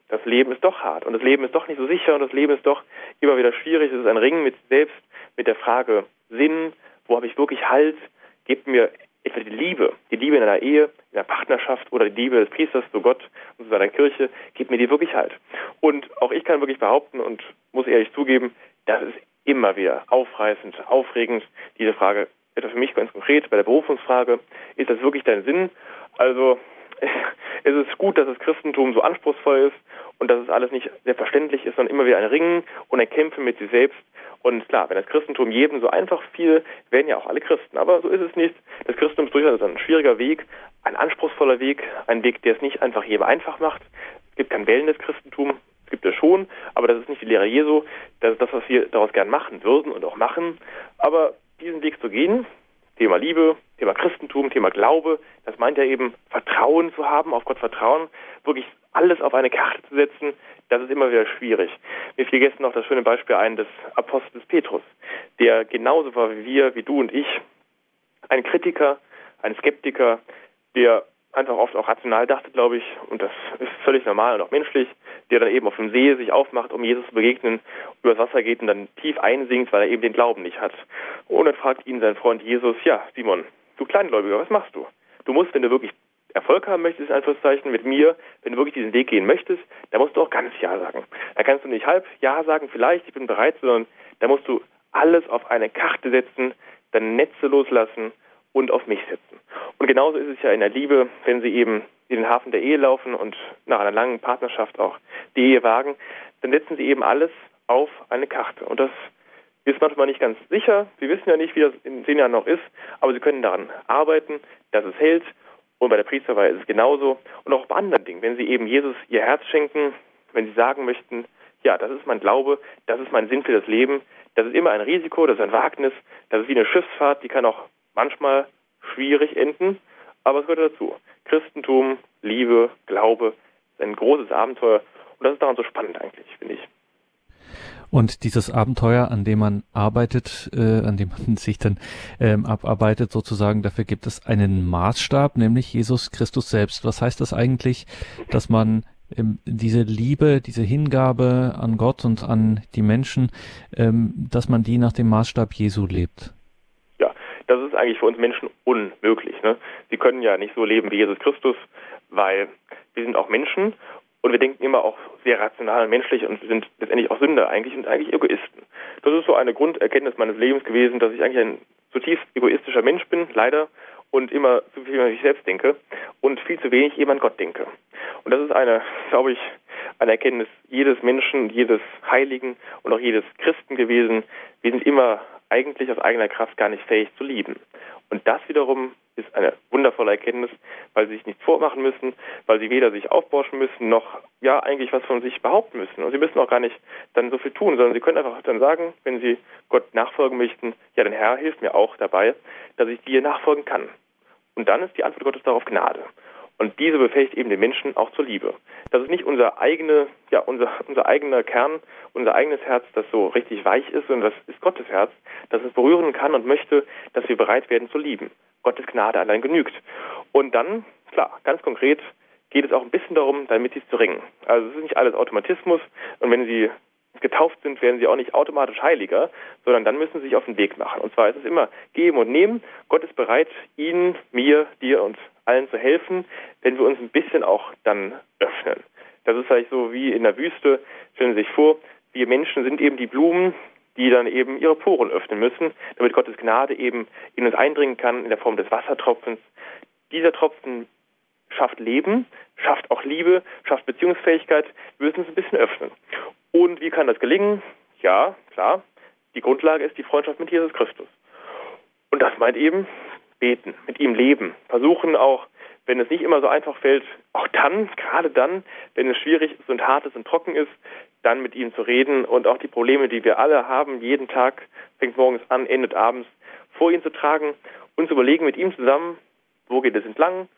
das Leben ist doch hart und das Leben ist doch nicht so sicher und das Leben ist doch immer wieder schwierig. Es ist ein Ringen mit selbst, mit der Frage Sinn, wo habe ich wirklich Halt, gebt mir etwa die Liebe, die Liebe in einer Ehe, in einer Partnerschaft oder die Liebe des Priesters zu Gott und zu seiner Kirche, gebt mir die wirklich Halt. Und auch ich kann wirklich behaupten und muss ehrlich zugeben, das ist immer wieder aufreißend, aufregend, diese Frage, etwa für mich ganz konkret bei der Berufungsfrage, ist das wirklich dein Sinn? Also es ist gut, dass das Christentum so anspruchsvoll ist und dass es alles nicht selbstverständlich ist, sondern immer wieder ein Ringen und ein Kämpfen mit sich selbst. Und klar, wenn das Christentum jedem so einfach fiel, wären ja auch alle Christen. Aber so ist es nicht. Das Christentum ist durchaus ein schwieriger Weg, ein anspruchsvoller Weg, ein Weg, der es nicht einfach jedem einfach macht. Es gibt kein wellendes Christentum, es gibt es schon, aber das ist nicht die Lehre Jesu. Das ist das, was wir daraus gern machen würden und auch machen. Aber diesen Weg zu gehen, Thema Liebe, Thema Christentum, Thema Glaube, das meint ja eben Vertrauen zu haben, auf Gott Vertrauen, wirklich alles auf eine Karte zu setzen, das ist immer wieder schwierig. Mir fiel gestern noch das schöne Beispiel ein des Apostels Petrus, der genauso war wie wir, wie du und ich, ein Kritiker, ein Skeptiker, der einfach oft auch rational dachte, glaube ich, und das ist völlig normal und auch menschlich, der dann eben auf dem See sich aufmacht, um Jesus zu begegnen, übers Wasser geht und dann tief einsinkt, weil er eben den Glauben nicht hat. Und dann fragt ihn sein Freund Jesus, ja, Simon, du Kleingläubiger, was machst du? Du musst, wenn du wirklich Erfolg haben möchtest, in Anführungszeichen, mit mir, wenn du wirklich diesen Weg gehen möchtest, dann musst du auch ganz Ja sagen. Da kannst du nicht halb Ja sagen, vielleicht, ich bin bereit, sondern da musst du alles auf eine Karte setzen, deine Netze loslassen und auf mich setzen. Und genauso ist es ja in der Liebe, wenn sie eben in den Hafen der Ehe laufen und nach einer langen Partnerschaft auch die Ehe wagen, dann setzen sie eben alles auf eine Karte. Und das ist manchmal nicht ganz sicher. Sie wissen ja nicht, wie das in zehn Jahren noch ist, aber sie können daran arbeiten, dass es hält. Und bei der Priesterweihe ist es genauso. Und auch bei anderen Dingen, wenn sie eben Jesus ihr Herz schenken, wenn sie sagen möchten, ja, das ist mein Glaube, das ist mein Sinn für das Leben, das ist immer ein Risiko, das ist ein Wagnis, das ist wie eine Schiffsfahrt, die kann auch manchmal schwierig enden, aber es gehört dazu. Christentum, Liebe, Glaube ist ein großes Abenteuer und das ist daran so spannend eigentlich, finde ich. Und dieses Abenteuer, an dem man arbeitet, äh, an dem man sich dann ähm, abarbeitet, sozusagen, dafür gibt es einen Maßstab, nämlich Jesus Christus selbst. Was heißt das eigentlich, dass man ähm, diese Liebe, diese Hingabe an Gott und an die Menschen, ähm, dass man die nach dem Maßstab Jesu lebt? Das ist eigentlich für uns Menschen unmöglich. Ne? Wir können ja nicht so leben wie Jesus Christus, weil wir sind auch Menschen und wir denken immer auch sehr rational und menschlich und sind letztendlich auch Sünder eigentlich und eigentlich Egoisten. Das ist so eine Grunderkenntnis meines Lebens gewesen, dass ich eigentlich ein zutiefst egoistischer Mensch bin, leider, und immer zu viel an mich selbst denke und viel zu wenig eben an Gott denke. Und das ist eine, glaube ich, eine Erkenntnis jedes Menschen, jedes Heiligen und auch jedes Christen gewesen. Wir sind immer eigentlich aus eigener Kraft gar nicht fähig zu lieben. Und das wiederum ist eine wundervolle Erkenntnis, weil sie sich nichts vormachen müssen, weil sie weder sich aufbauschen müssen, noch ja eigentlich was von sich behaupten müssen. Und sie müssen auch gar nicht dann so viel tun, sondern sie können einfach dann sagen, wenn sie Gott nachfolgen möchten, ja, dein Herr hilft mir auch dabei, dass ich dir nachfolgen kann. Und dann ist die Antwort Gottes darauf Gnade. Und diese befähigt eben den Menschen auch zur Liebe. Das ist nicht unser eigene, ja, unser, unser eigener Kern, unser eigenes Herz, das so richtig weich ist, sondern das ist Gottes Herz, das es berühren kann und möchte, dass wir bereit werden zu lieben. Gottes Gnade allein genügt. Und dann, klar, ganz konkret geht es auch ein bisschen darum, damit sie es zu ringen. Also es ist nicht alles Automatismus und wenn sie getauft sind, werden sie auch nicht automatisch heiliger, sondern dann müssen sie sich auf den Weg machen. Und zwar ist es immer geben und nehmen. Gott ist bereit, Ihnen, mir, dir und allen zu helfen, wenn wir uns ein bisschen auch dann öffnen. Das ist vielleicht so wie in der Wüste. Stellen Sie sich vor, wir Menschen sind eben die Blumen, die dann eben ihre Poren öffnen müssen, damit Gottes Gnade eben in uns eindringen kann in der Form des Wassertropfens. Dieser Tropfen schafft Leben, schafft auch Liebe, schafft Beziehungsfähigkeit. Wir müssen uns ein bisschen öffnen. Und wie kann das gelingen? Ja, klar. Die Grundlage ist die Freundschaft mit Jesus Christus. Und das meint eben beten, mit ihm leben, versuchen auch, wenn es nicht immer so einfach fällt, auch dann, gerade dann, wenn es schwierig ist und hart ist und trocken ist, dann mit ihm zu reden und auch die Probleme, die wir alle haben, jeden Tag, fängt morgens an, endet abends, vor ihn zu tragen und zu überlegen mit ihm zusammen, wo geht es entlang,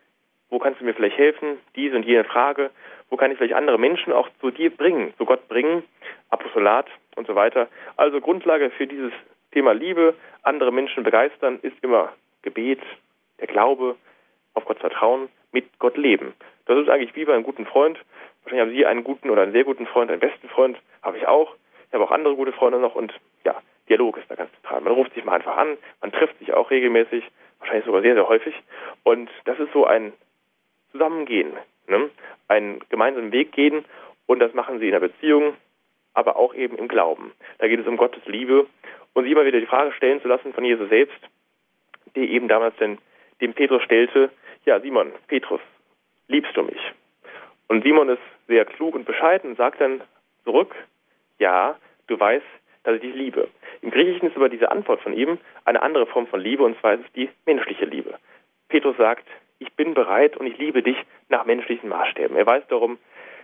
wo kannst du mir vielleicht helfen, diese und jene Frage, wo kann ich vielleicht andere Menschen auch zu dir bringen, zu Gott bringen, Apostolat und so weiter. Also Grundlage für dieses Thema Liebe, andere Menschen begeistern, ist immer Gebet, der Glaube, auf Gott vertrauen, mit Gott leben. Das ist eigentlich wie bei einem guten Freund. Wahrscheinlich haben Sie einen guten oder einen sehr guten Freund, einen besten Freund, habe ich auch. Ich habe auch andere gute Freunde noch und ja, Dialog ist da ganz zentral. Man ruft sich mal einfach an, man trifft sich auch regelmäßig, wahrscheinlich sogar sehr, sehr häufig. Und das ist so ein Zusammengehen, ne? einen gemeinsamen Weg gehen und das machen sie in der Beziehung, aber auch eben im Glauben. Da geht es um Gottes Liebe und sie immer wieder die Frage stellen zu lassen von Jesus selbst, die eben damals den, dem Petrus stellte, ja Simon, Petrus, liebst du mich? Und Simon ist sehr klug und bescheiden und sagt dann zurück, ja, du weißt, dass ich dich liebe. Im Griechischen ist aber diese Antwort von ihm eine andere Form von Liebe, und zwar ist es die menschliche Liebe. Petrus sagt, ich bin bereit und ich liebe dich nach menschlichen Maßstäben. Er weiß darum,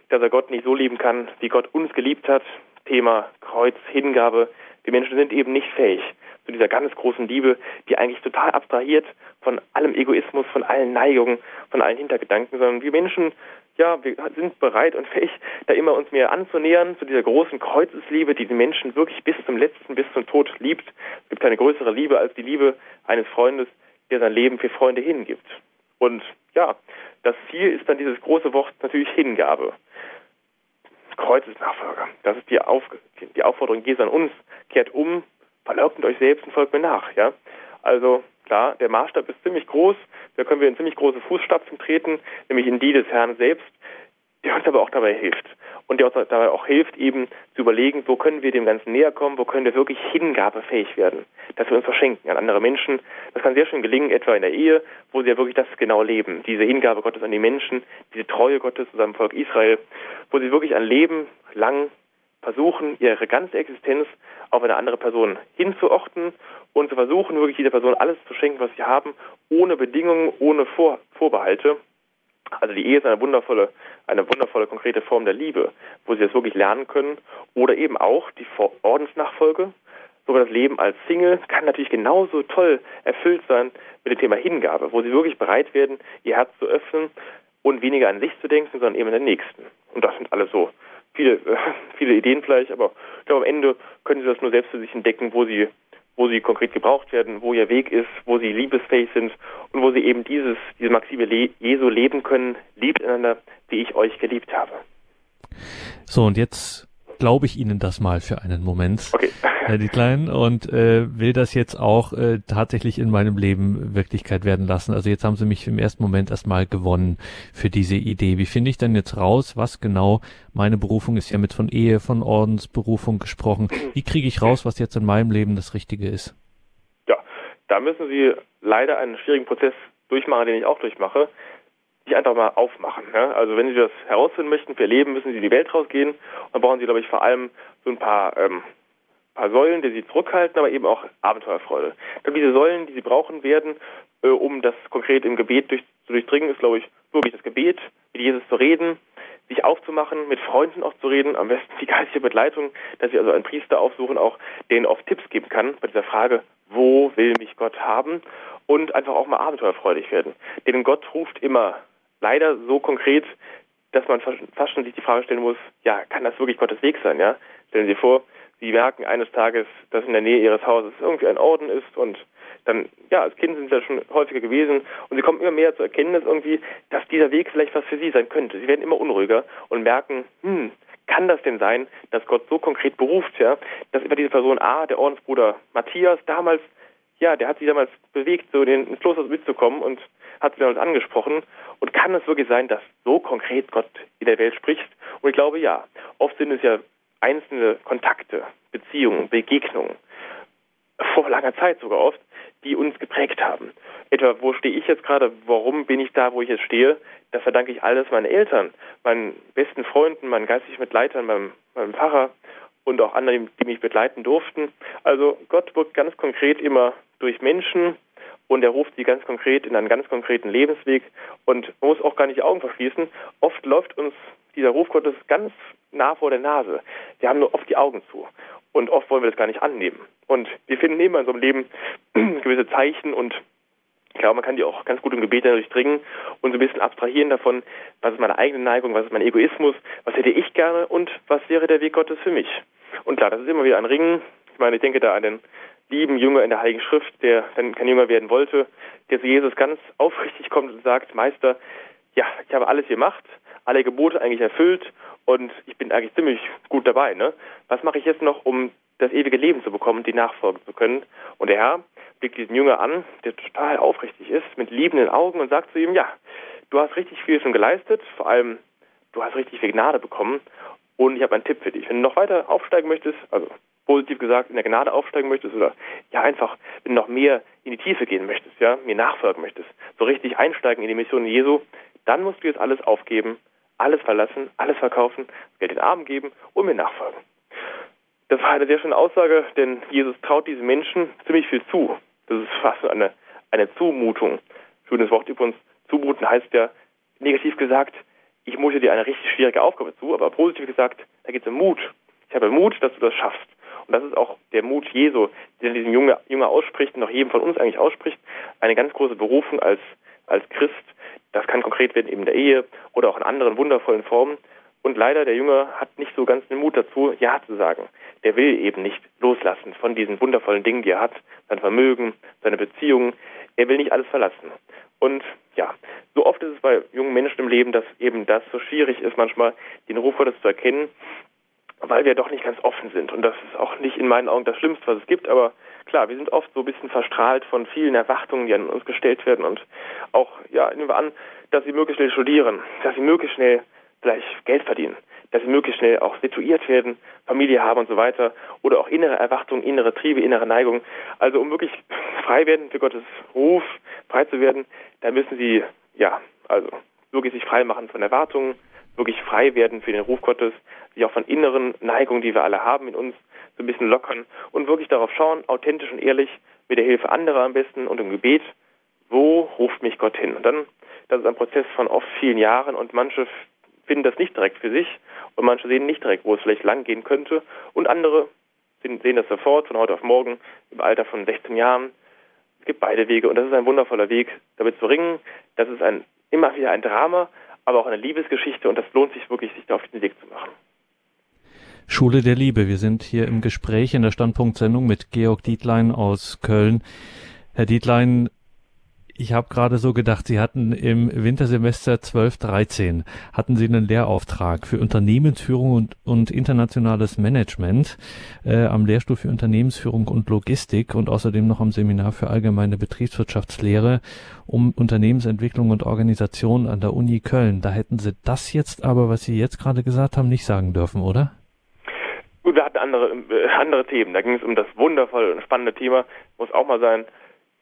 dass er Gott nicht so lieben kann, wie Gott uns geliebt hat. Thema Kreuz, Hingabe. Wir Menschen sind eben nicht fähig zu dieser ganz großen Liebe, die eigentlich total abstrahiert von allem Egoismus, von allen Neigungen, von allen Hintergedanken, sondern wir Menschen, ja, wir sind bereit und fähig, da immer uns mehr anzunähern zu dieser großen Kreuzesliebe, die die Menschen wirklich bis zum letzten, bis zum Tod liebt. Es gibt keine größere Liebe als die Liebe eines Freundes, der sein Leben für Freunde hingibt. Und ja, das Ziel ist dann dieses große Wort natürlich Hingabe. Kreuzesnachfolger. Das ist die, Auf die Aufforderung Jesu an uns. Kehrt um, verleugnet euch selbst und folgt mir nach. Ja? Also klar, der Maßstab ist ziemlich groß. Da können wir in ziemlich große Fußstapfen treten, nämlich in die des Herrn selbst, der uns aber auch dabei hilft und der uns dabei auch hilft, eben zu überlegen, wo können wir dem Ganzen näher kommen, wo können wir wirklich hingabefähig werden, dass wir uns verschenken an andere Menschen. Das kann sehr schön gelingen, etwa in der Ehe, wo sie ja wirklich das genau leben, diese Hingabe Gottes an die Menschen, diese Treue Gottes zu seinem Volk Israel, wo sie wirklich ein Leben lang versuchen, ihre ganze Existenz auf eine andere Person hinzuochten und zu versuchen, wirklich dieser Person alles zu schenken, was sie haben, ohne Bedingungen, ohne Vor Vorbehalte. Also die Ehe ist eine wundervolle, eine wundervolle konkrete Form der Liebe, wo sie das wirklich lernen können. Oder eben auch die Ordensnachfolge. Sogar das Leben als Single kann natürlich genauso toll erfüllt sein mit dem Thema Hingabe, wo sie wirklich bereit werden, ihr Herz zu öffnen und weniger an sich zu denken, sondern eben an den Nächsten. Und das sind alles so viele, viele Ideen vielleicht, aber ich glaube, am Ende können sie das nur selbst für sich entdecken, wo sie wo sie konkret gebraucht werden, wo ihr Weg ist, wo sie liebesfähig sind und wo sie eben dieses, diese Maxime Le Jesu leben können, liebt einander, wie ich euch geliebt habe. So, und jetzt glaube ich Ihnen das mal für einen Moment, okay. Herr Dietlein, und äh, will das jetzt auch äh, tatsächlich in meinem Leben Wirklichkeit werden lassen. Also jetzt haben Sie mich im ersten Moment erstmal gewonnen für diese Idee. Wie finde ich denn jetzt raus, was genau meine Berufung ist? Ja mit von Ehe, von Ordensberufung gesprochen. Wie kriege ich raus, was jetzt in meinem Leben das Richtige ist? Ja, da müssen Sie leider einen schwierigen Prozess durchmachen, den ich auch durchmache, sich einfach mal aufmachen. Ja? Also wenn Sie das herausfinden möchten für Ihr Leben, müssen Sie in die Welt rausgehen. Und dann brauchen Sie, glaube ich, vor allem so ein paar, ähm, paar Säulen, die Sie zurückhalten, aber eben auch Abenteuerfreude. Dann diese Säulen, die Sie brauchen werden, äh, um das konkret im Gebet durch, zu durchdringen, ist, glaube ich, wirklich das Gebet, mit Jesus zu reden, sich aufzumachen, mit Freunden auch zu reden, am besten die geistige Begleitung, dass Sie also einen Priester aufsuchen, auch denen oft Tipps geben kann bei dieser Frage, wo will mich Gott haben und einfach auch mal abenteuerfreudig werden. Denn Gott ruft immer leider so konkret, dass man fast schon sich die Frage stellen muss, ja, kann das wirklich Gottes Weg sein, ja? Stellen Sie vor, Sie merken eines Tages, dass in der Nähe Ihres Hauses irgendwie ein Orden ist und dann, ja, als Kind sind Sie ja schon häufiger gewesen und Sie kommen immer mehr zur Erkenntnis irgendwie, dass dieser Weg vielleicht was für Sie sein könnte. Sie werden immer unruhiger und merken, hm, kann das denn sein, dass Gott so konkret beruft, ja, dass über diese Person A, der Ordensbruder Matthias, damals, ja, der hat sich damals bewegt, so in, ins Kloster mitzukommen und hat sie damals angesprochen. Und kann es wirklich sein, dass so konkret Gott in der Welt spricht? Und ich glaube, ja. Oft sind es ja einzelne Kontakte, Beziehungen, Begegnungen, vor langer Zeit sogar oft, die uns geprägt haben. Etwa, wo stehe ich jetzt gerade, warum bin ich da, wo ich jetzt stehe? Da verdanke ich alles meinen Eltern, meinen besten Freunden, meinen geistlichen Mitleitern, meinem, meinem Pfarrer und auch anderen, die mich begleiten durften. Also Gott wirkt ganz konkret immer durch Menschen und er ruft sie ganz konkret in einen ganz konkreten Lebensweg und man muss auch gar nicht die Augen verschließen. Oft läuft uns dieser Ruf Gottes ganz nah vor der Nase. Wir haben nur oft die Augen zu. Und oft wollen wir das gar nicht annehmen. Und wir finden immer in so einem Leben gewisse Zeichen und ich glaube, man kann die auch ganz gut im Gebet durchdringen und so ein bisschen abstrahieren davon, was ist meine eigene Neigung, was ist mein Egoismus, was hätte ich gerne und was wäre der Weg Gottes für mich. Und klar, das ist immer wieder ein Ringen. Ich meine, ich denke da an den lieben Jünger in der Heiligen Schrift, der dann kein Jünger werden wollte, der zu Jesus ganz aufrichtig kommt und sagt, Meister, ja, ich habe alles gemacht, alle Gebote eigentlich erfüllt und ich bin eigentlich ziemlich gut dabei. Ne? Was mache ich jetzt noch, um das ewige Leben zu bekommen, die nachfolgen zu können? Und der Herr blickt diesen Jünger an, der total aufrichtig ist, mit liebenden Augen und sagt zu ihm, ja, du hast richtig viel schon geleistet, vor allem du hast richtig viel Gnade bekommen und ich habe einen Tipp für dich. Wenn du noch weiter aufsteigen möchtest, also positiv gesagt in der Gnade aufsteigen möchtest oder ja einfach, wenn du noch mehr in die Tiefe gehen möchtest, ja, mir nachfolgen möchtest, so richtig einsteigen in die Mission Jesu, dann musst du jetzt alles aufgeben alles verlassen, alles verkaufen, Geld den Armen geben und mir nachfolgen. Das war eine sehr schöne Aussage, denn Jesus traut diesen Menschen ziemlich viel zu. Das ist fast eine, eine Zumutung. Schönes Wort übrigens. Zumuten heißt ja, negativ gesagt, ich mute dir eine richtig schwierige Aufgabe zu, aber positiv gesagt, da geht es um Mut. Ich habe Mut, dass du das schaffst. Und das ist auch der Mut Jesu, den diesem Jünger, Jünger ausspricht und auch jedem von uns eigentlich ausspricht. Eine ganz große Berufung als, als Christ, das kann konkret werden eben in der Ehe oder auch in anderen wundervollen Formen. Und leider, der Junge hat nicht so ganz den Mut dazu, Ja zu sagen. Der will eben nicht loslassen von diesen wundervollen Dingen, die er hat, sein Vermögen, seine Beziehungen. Er will nicht alles verlassen. Und ja, so oft ist es bei jungen Menschen im Leben, dass eben das so schwierig ist, manchmal den Ruf Gottes zu erkennen, weil wir doch nicht ganz offen sind. Und das ist auch nicht in meinen Augen das Schlimmste, was es gibt, aber klar, wir sind oft so ein bisschen verstrahlt von vielen Erwartungen, die an uns gestellt werden und auch, ja, nehmen wir an, dass sie möglichst schnell studieren, dass sie möglichst schnell gleich Geld verdienen, dass sie möglichst schnell auch situiert werden, Familie haben und so weiter oder auch innere Erwartungen, innere Triebe, innere Neigungen. Also um wirklich frei werden für Gottes Ruf, frei zu werden, da müssen sie, ja, also wirklich sich frei machen von Erwartungen, wirklich frei werden für den Ruf Gottes, sich auch von inneren Neigungen, die wir alle haben in uns, so ein bisschen lockern und wirklich darauf schauen, authentisch und ehrlich, mit der Hilfe anderer am besten und im Gebet, wo ruft mich Gott hin? Und dann, das ist ein Prozess von oft vielen Jahren und manche finden das nicht direkt für sich und manche sehen nicht direkt, wo es vielleicht lang gehen könnte und andere sehen das sofort von heute auf morgen im Alter von 16 Jahren. Es gibt beide Wege und das ist ein wundervoller Weg, damit zu ringen. Das ist ein, immer wieder ein Drama, aber auch eine Liebesgeschichte und das lohnt sich wirklich, sich da auf diesen Weg zu machen. Schule der Liebe. Wir sind hier im Gespräch in der Standpunktsendung mit Georg Dietlein aus Köln. Herr Dietlein, ich habe gerade so gedacht, Sie hatten im Wintersemester 12, 13 hatten Sie einen Lehrauftrag für Unternehmensführung und, und internationales Management äh, am Lehrstuhl für Unternehmensführung und Logistik und außerdem noch am Seminar für allgemeine Betriebswirtschaftslehre um Unternehmensentwicklung und Organisation an der Uni Köln. Da hätten Sie das jetzt aber, was Sie jetzt gerade gesagt haben, nicht sagen dürfen, oder? Gut, wir hatten andere, äh, andere Themen. Da ging es um das wundervolle und spannende Thema, muss auch mal sein,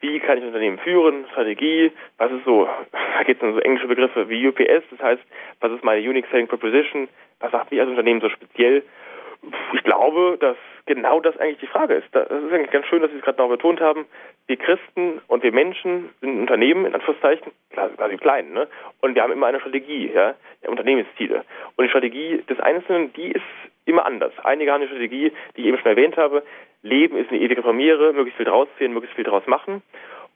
wie kann ich Unternehmen führen, Strategie, was ist so, da geht es um so englische Begriffe wie UPS, das heißt, was ist meine Unique Selling Proposition, was macht mich als Unternehmen so speziell. Ich glaube, dass genau das eigentlich die Frage ist. Das ist eigentlich ganz schön, dass Sie es gerade noch betont haben. Wir Christen und wir Menschen sind Unternehmen, in Anführungszeichen, quasi klein, ne? Und wir haben immer eine Strategie, ja, Unternehmensziele. Und die Strategie des Einzelnen, die ist immer anders. Einige haben die Strategie, die ich eben schon erwähnt habe. Leben ist eine ewige Premiere, möglichst viel draus ziehen, möglichst viel draus machen.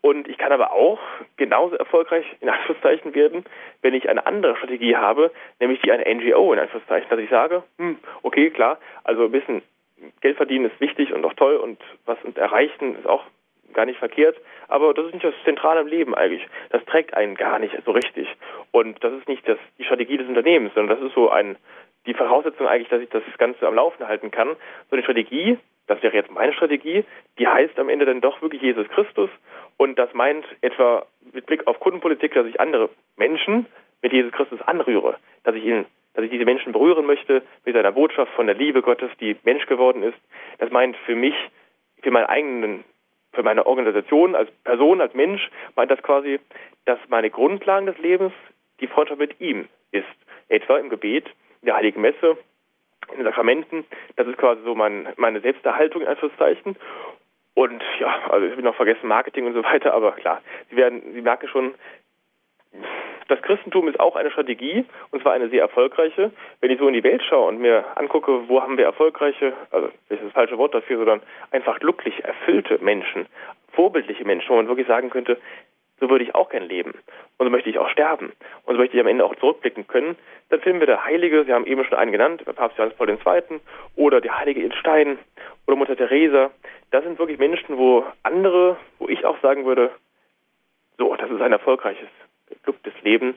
Und ich kann aber auch genauso erfolgreich in Anführungszeichen werden, wenn ich eine andere Strategie habe, nämlich die eine NGO in Anführungszeichen, dass ich sage, hm, okay, klar, also ein bisschen Geld verdienen ist wichtig und auch toll und was uns erreichen ist auch gar nicht verkehrt, aber das ist nicht das Zentrale im Leben eigentlich. Das trägt einen gar nicht so richtig. Und das ist nicht das, die Strategie des Unternehmens, sondern das ist so ein, die Voraussetzung eigentlich, dass ich das Ganze am Laufen halten kann. So eine Strategie, das wäre jetzt meine Strategie, die heißt am Ende dann doch wirklich Jesus Christus und das meint etwa mit Blick auf Kundenpolitik, dass ich andere Menschen mit Jesus Christus anrühre, dass ich ihnen dass ich diese Menschen berühren möchte mit einer Botschaft von der Liebe Gottes, die Mensch geworden ist. Das meint für mich, für meinen eigenen, für meine Organisation als Person, als Mensch, meint das quasi, dass meine Grundlagen des Lebens die Freundschaft mit ihm ist. Etwa im Gebet, in der Heiligen Messe, in den Sakramenten. Das ist quasi so mein, meine Selbsterhaltung in Anführungszeichen. Und ja, also ich habe noch vergessen Marketing und so weiter, aber klar, Sie werden, Sie merken schon, das Christentum ist auch eine Strategie, und zwar eine sehr erfolgreiche. Wenn ich so in die Welt schaue und mir angucke, wo haben wir erfolgreiche, also das ist das falsche Wort dafür, sondern einfach glücklich erfüllte Menschen, vorbildliche Menschen, wo man wirklich sagen könnte, so würde ich auch gern leben. Und so möchte ich auch sterben. Und so möchte ich am Ende auch zurückblicken können. Dann finden wir der Heilige, Sie haben eben schon einen genannt, Papst Johannes Paul II. oder der Heilige in Stein oder Mutter Teresa. Das sind wirklich Menschen, wo andere, wo ich auch sagen würde, so, das ist ein erfolgreiches, geglücktes Leben.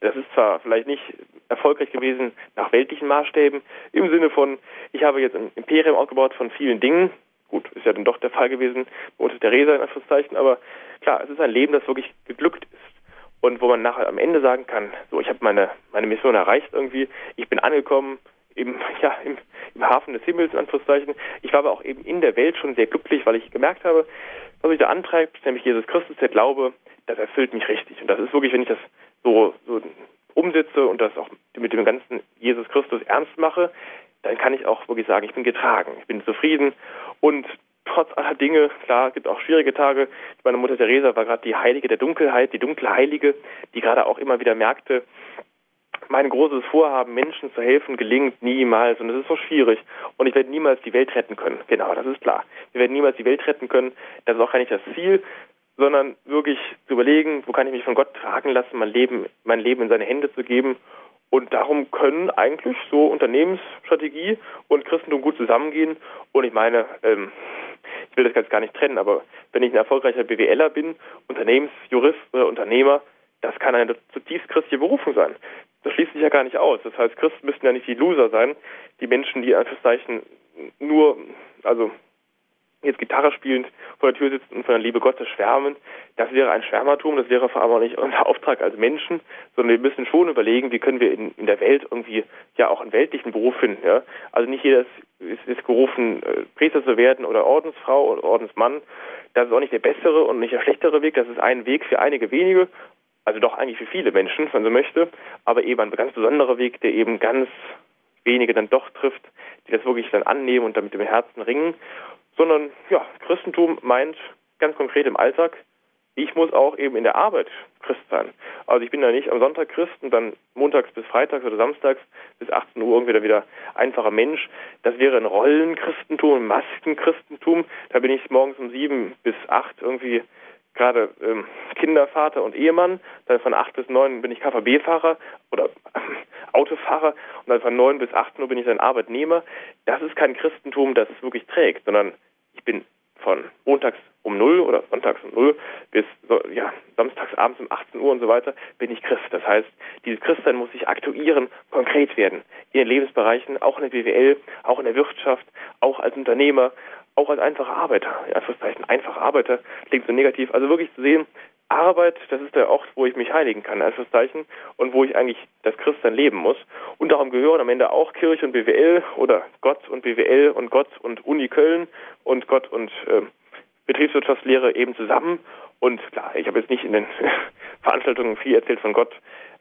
Das ist zwar vielleicht nicht erfolgreich gewesen nach weltlichen Maßstäben, im Sinne von, ich habe jetzt ein Imperium aufgebaut von vielen Dingen. Gut, ist ja dann doch der Fall gewesen, unter Theresa in Anführungszeichen, aber klar, es ist ein Leben, das wirklich geglückt ist. Und wo man nachher am Ende sagen kann, so, ich habe meine, meine Mission erreicht irgendwie, ich bin angekommen, im, ja, im, im Hafen des Himmels, in Anführungszeichen. Ich war aber auch eben in der Welt schon sehr glücklich, weil ich gemerkt habe, was mich da antreibt, nämlich Jesus Christus, der Glaube, das erfüllt mich richtig. Und das ist wirklich, wenn ich das so, so umsetze und das auch mit dem ganzen Jesus Christus ernst mache, dann kann ich auch wirklich sagen, ich bin getragen, ich bin zufrieden und trotz aller Dinge, klar, gibt auch schwierige Tage. Meine Mutter Teresa war gerade die Heilige der Dunkelheit, die dunkle Heilige, die gerade auch immer wieder merkte, mein großes Vorhaben, Menschen zu helfen, gelingt niemals und es ist so schwierig und ich werde niemals die Welt retten können. Genau, das ist klar. Wir werden niemals die Welt retten können. Das ist auch gar nicht das Ziel, sondern wirklich zu überlegen, wo kann ich mich von Gott tragen lassen, mein Leben, mein Leben in seine Hände zu geben. Und darum können eigentlich so Unternehmensstrategie und Christentum gut zusammengehen. Und ich meine, ähm, ich will das jetzt gar nicht trennen, aber wenn ich ein erfolgreicher BWLer bin, Unternehmensjurist oder Unternehmer, das kann eine zutiefst christliche Berufung sein. Das schließt sich ja gar nicht aus. Das heißt, Christen müssten ja nicht die Loser sein, die Menschen, die Anführungszeichen nur, also jetzt Gitarre spielend vor der Tür sitzen und von der Liebe Gottes schwärmen. Das wäre ein Schwärmertum, das wäre vor allem auch nicht unser Auftrag als Menschen, sondern wir müssen schon überlegen, wie können wir in, in der Welt irgendwie ja auch einen weltlichen Beruf finden. Ja? Also nicht jeder ist, ist, gerufen, äh, Priester zu werden oder Ordensfrau oder Ordensmann. Das ist auch nicht der bessere und nicht der schlechtere Weg. Das ist ein Weg für einige wenige, also doch eigentlich für viele Menschen, wenn man so möchte, aber eben ein ganz besonderer Weg, der eben ganz wenige dann doch trifft, die das wirklich dann annehmen und damit im Herzen ringen sondern ja, Christentum meint ganz konkret im Alltag, ich muss auch eben in der Arbeit Christ sein. Also ich bin da nicht am Sonntag Christ und dann montags bis freitags oder samstags bis 18 Uhr irgendwie wieder einfacher Mensch. Das wäre ein Rollenchristentum, ein Maskenchristentum. Da bin ich morgens um sieben bis acht irgendwie gerade ähm, Kindervater und Ehemann. Dann von acht bis neun bin ich KVB-Fahrer oder äh, Autofahrer und dann von neun bis 18 Uhr bin ich dann Arbeitnehmer. Das ist kein Christentum, das es wirklich trägt, sondern ich bin von montags um null oder sonntags um null bis ja, samstags abends um 18 Uhr und so weiter bin ich Christ. Das heißt, dieses Christsein muss sich aktuieren, konkret werden in den Lebensbereichen, auch in der BWL, auch in der Wirtschaft, auch als Unternehmer, auch als einfacher Arbeiter. Ja, Anführungszeichen, einfacher Arbeiter klingt so negativ. Also wirklich zu sehen, Arbeit, das ist der Ort, wo ich mich heiligen kann, Anführungszeichen, und wo ich eigentlich das Christsein leben muss. Und darum gehören am Ende auch Kirche und BWL oder Gott und BWL und Gott und Uni Köln und Gott und äh, Betriebswirtschaftslehre eben zusammen. Und klar, ich habe jetzt nicht in den Veranstaltungen viel erzählt von Gott,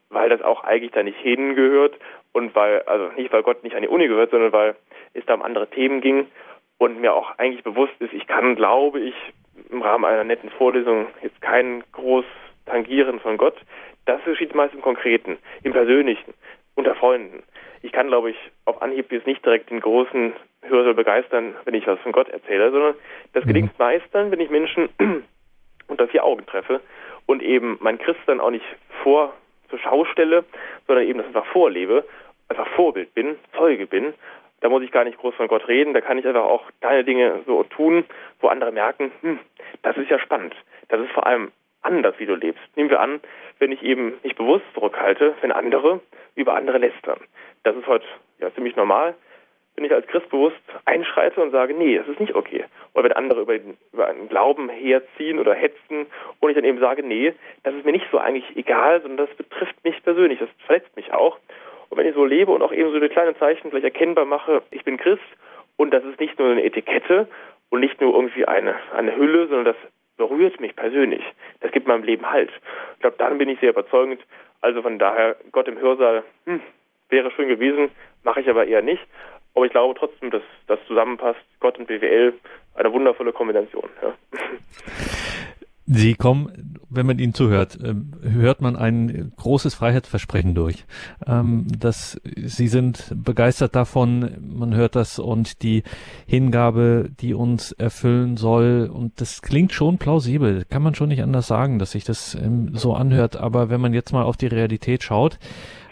weil das auch eigentlich da nicht hingehört und weil, also nicht weil Gott nicht an die Uni gehört, sondern weil es da um andere Themen ging und mir auch eigentlich bewusst ist, ich kann, glaube ich, im Rahmen einer netten Vorlesung jetzt kein groß tangieren von Gott. Das geschieht meist im Konkreten, im Persönlichen, unter Freunden. Ich kann, glaube ich, auf Anhieb jetzt nicht direkt den großen Hörer begeistern, wenn ich was von Gott erzähle, sondern das gelingt mhm. meist dann, wenn ich Menschen unter vier Augen treffe und eben mein Christ dann auch nicht vor zur Schau stelle, sondern eben das einfach vorlebe, einfach Vorbild bin, Zeuge bin. Da muss ich gar nicht groß von Gott reden, da kann ich einfach auch kleine Dinge so tun, wo andere merken, hm, das ist ja spannend. Das ist vor allem anders, wie du lebst. Nehmen wir an, wenn ich eben nicht bewusst zurückhalte, wenn andere über andere lästern. Das ist heute ja ziemlich normal. Wenn ich als Christ bewusst einschreite und sage, nee, das ist nicht okay. Oder wenn andere über, den, über einen Glauben herziehen oder hetzen und ich dann eben sage, nee, das ist mir nicht so eigentlich egal, sondern das betrifft mich persönlich, das verletzt mich auch. Und wenn ich so lebe und auch eben so eine kleine Zeichen vielleicht erkennbar mache, ich bin Christ und das ist nicht nur eine Etikette und nicht nur irgendwie eine, eine Hülle, sondern das berührt mich persönlich. Das gibt meinem Leben Halt. Ich glaube, dann bin ich sehr überzeugend. Also von daher, Gott im Hörsaal hm, wäre schön gewesen, mache ich aber eher nicht. Aber ich glaube trotzdem, dass das zusammenpasst. Gott und BWL, eine wundervolle Kombination. Ja. Sie kommen, wenn man Ihnen zuhört, ähm, hört man ein großes Freiheitsversprechen durch. Ähm, dass Sie sind begeistert davon, man hört das und die Hingabe, die uns erfüllen soll. Und das klingt schon plausibel, kann man schon nicht anders sagen, dass sich das ähm, so anhört. Aber wenn man jetzt mal auf die Realität schaut,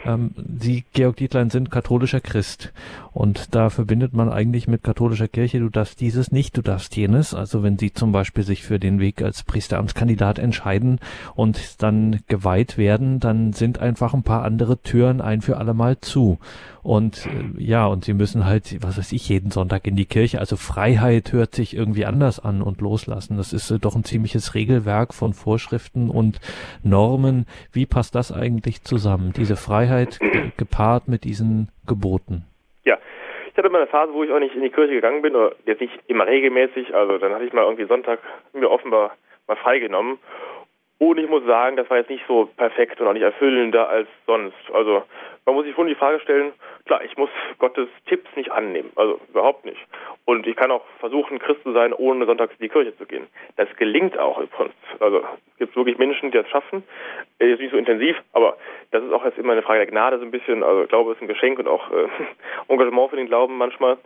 ähm, Sie, Georg Dietlein, sind katholischer Christ. Und da verbindet man eigentlich mit katholischer Kirche, du darfst dieses nicht, du darfst jenes. Also wenn Sie zum Beispiel sich für den Weg als Priesteramtskandidat entscheiden und dann geweiht werden, dann sind einfach ein paar andere Türen ein für alle Mal zu. Und äh, ja, und sie müssen halt, was weiß ich, jeden Sonntag in die Kirche. Also Freiheit hört sich irgendwie anders an und loslassen. Das ist äh, doch ein ziemliches Regelwerk von Vorschriften und Normen. Wie passt das eigentlich zusammen? Diese Freiheit gepaart mit diesen Geboten. Ja, ich hatte mal eine Phase, wo ich auch nicht in die Kirche gegangen bin, oder jetzt nicht immer regelmäßig. Also dann hatte ich mal irgendwie Sonntag mir offenbar mal freigenommen. Und ich muss sagen, das war jetzt nicht so perfekt und auch nicht erfüllender als sonst. Also man muss sich schon die Frage stellen, klar, ich muss Gottes Tipps nicht annehmen, also überhaupt nicht. Und ich kann auch versuchen, Christ zu sein, ohne sonntags in die Kirche zu gehen. Das gelingt auch übrigens. Also es gibt wirklich Menschen, die das schaffen. Ist nicht so intensiv, aber das ist auch jetzt immer eine Frage der Gnade so ein bisschen. Also Glaube ist ein Geschenk und auch äh, Engagement für den Glauben manchmal.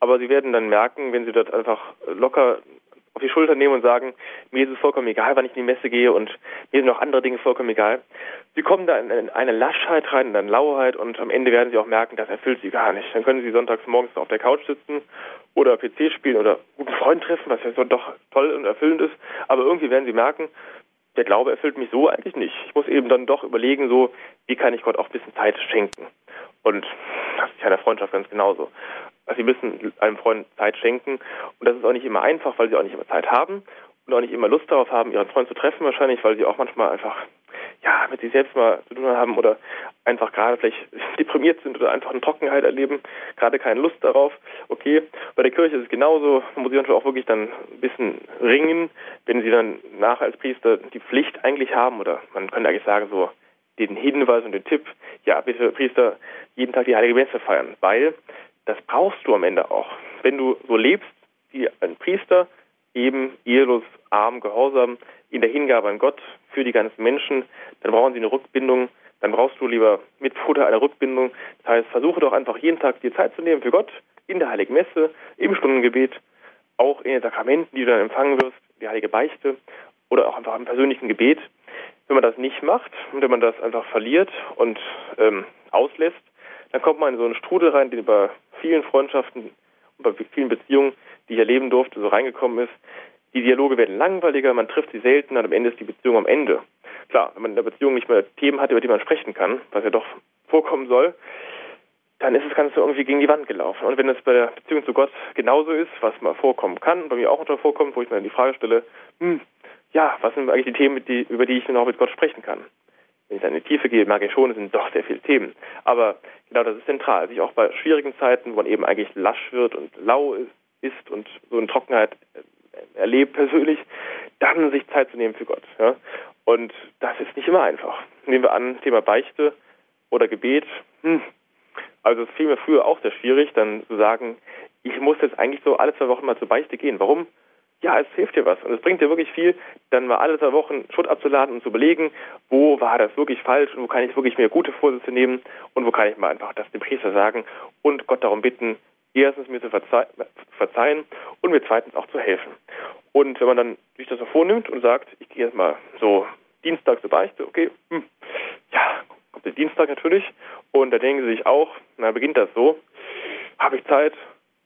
Aber sie werden dann merken, wenn sie das einfach locker auf die Schulter nehmen und sagen, mir ist es vollkommen egal, wann ich in die Messe gehe und mir sind auch andere Dinge vollkommen egal. Sie kommen da in eine Laschheit rein, in eine Lauheit und am Ende werden sie auch merken, das erfüllt sie gar nicht. Dann können sie sonntags morgens auf der Couch sitzen oder PC spielen oder guten Freund treffen, was ja so doch toll und erfüllend ist. Aber irgendwie werden sie merken, der Glaube erfüllt mich so eigentlich nicht. Ich muss eben dann doch überlegen, so, wie kann ich Gott auch ein bisschen Zeit schenken. Und das ist ja in der Freundschaft ganz genauso. Also sie müssen einem Freund Zeit schenken. Und das ist auch nicht immer einfach, weil sie auch nicht immer Zeit haben und auch nicht immer Lust darauf haben, ihren Freund zu treffen wahrscheinlich, weil sie auch manchmal einfach ja, mit sich selbst mal zu tun haben oder einfach gerade vielleicht deprimiert sind oder einfach eine Trockenheit erleben, gerade keine Lust darauf. Okay, bei der Kirche ist es genauso, man muss sich auch wirklich dann ein bisschen ringen, wenn sie dann nachher als Priester die Pflicht eigentlich haben oder man könnte eigentlich sagen so den Hinweis und den Tipp, ja bitte Priester jeden Tag die Heilige Messe feiern, weil das brauchst du am Ende auch. Wenn du so lebst wie ein Priester, eben ehelos, arm, gehorsam, in der Hingabe an Gott für die ganzen Menschen, dann brauchen sie eine Rückbindung, dann brauchst du lieber mit Futter eine Rückbindung. Das heißt, versuche doch einfach jeden Tag dir Zeit zu nehmen für Gott, in der Heiligen Messe, im Stundengebet, auch in den Sakramenten, die du dann empfangen wirst, die Heilige Beichte oder auch einfach im persönlichen Gebet. Wenn man das nicht macht und wenn man das einfach verliert und ähm, auslässt, dann kommt man in so einen Strudel rein, den bei vielen Freundschaften und bei vielen Beziehungen, die ich erleben durfte, so reingekommen ist. Die Dialoge werden langweiliger, man trifft sie selten und am Ende ist die Beziehung am Ende. Klar, wenn man in der Beziehung nicht mehr Themen hat, über die man sprechen kann, was ja doch vorkommen soll, dann ist das Ganze irgendwie gegen die Wand gelaufen. Und wenn es bei der Beziehung zu Gott genauso ist, was mal vorkommen kann, bei mir auch unter vorkommt, wo ich mir dann die Frage stelle, hm, ja, was sind eigentlich die Themen, die, über die ich auch mit Gott sprechen kann? Wenn ich dann in die Tiefe gehe, merke ich schon, es sind doch sehr viele Themen. Aber genau das ist zentral, sich auch bei schwierigen Zeiten, wo man eben eigentlich lasch wird und lau ist, und so eine Trockenheit erlebt persönlich, dann sich Zeit zu nehmen für Gott. Ja? Und das ist nicht immer einfach. Nehmen wir an, Thema Beichte oder Gebet. Hm. Also es fiel mir früher auch sehr schwierig, dann zu sagen, ich muss jetzt eigentlich so alle zwei Wochen mal zur Beichte gehen. Warum? Ja, es hilft dir was und es bringt dir wirklich viel, dann mal alle zwei Wochen Schutt abzuladen und zu überlegen, wo war das wirklich falsch und wo kann ich wirklich mir gute Vorsätze nehmen und wo kann ich mal einfach das dem Priester sagen und Gott darum bitten, erstens mir zu verzeihen und mir zweitens auch zu helfen. Und wenn man dann sich das so vornimmt und sagt, ich gehe jetzt mal so Dienstag zur Beichte, okay, hm, ja, kommt der Dienstag natürlich und da denken sie sich auch, na beginnt das so, habe ich Zeit,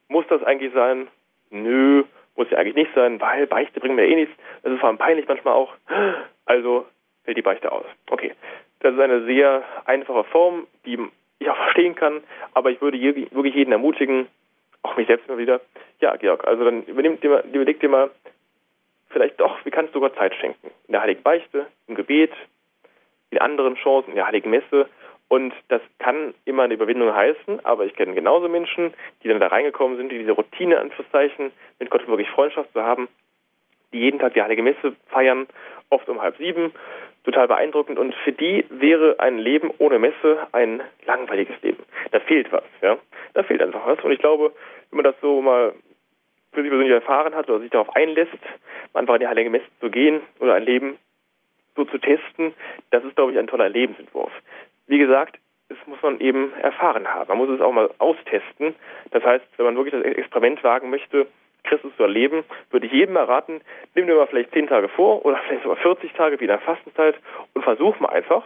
muss das eigentlich sein? Nö, muss ja eigentlich nicht sein, weil Beichte bringen mir eh nichts. Das ist vor allem peinlich manchmal auch. Also fällt die Beichte aus. Okay. Das ist eine sehr einfache Form, die ich auch verstehen kann, aber ich würde wirklich jeden ermutigen, auch mich selbst immer wieder, ja, Georg, also dann übernimm dir mal, überleg dir mal, vielleicht doch, wie kannst du Gott Zeit schenken? In der Heiligen Beichte, im Gebet, in anderen Chancen, in der Heiligen Messe. Und das kann immer eine Überwindung heißen, aber ich kenne genauso Menschen, die dann da reingekommen sind, die diese Routine, Anführungszeichen, mit Gott wirklich Freundschaft zu haben, die jeden Tag die Heilige Messe feiern, oft um halb sieben, total beeindruckend. Und für die wäre ein Leben ohne Messe ein langweiliges Leben. Da fehlt was, ja. Da fehlt einfach was. Und ich glaube, wenn man das so mal für sich persönlich erfahren hat oder sich darauf einlässt, einfach in die Heilige Messe zu gehen oder ein Leben so zu testen, das ist, glaube ich, ein toller Lebensentwurf. Wie gesagt, das muss man eben erfahren haben. Man muss es auch mal austesten. Das heißt, wenn man wirklich das Experiment wagen möchte, Christus zu erleben, würde ich jedem erraten, nimm dir mal vielleicht zehn Tage vor oder vielleicht sogar 40 Tage wie in der Fastenzeit und versuch mal einfach,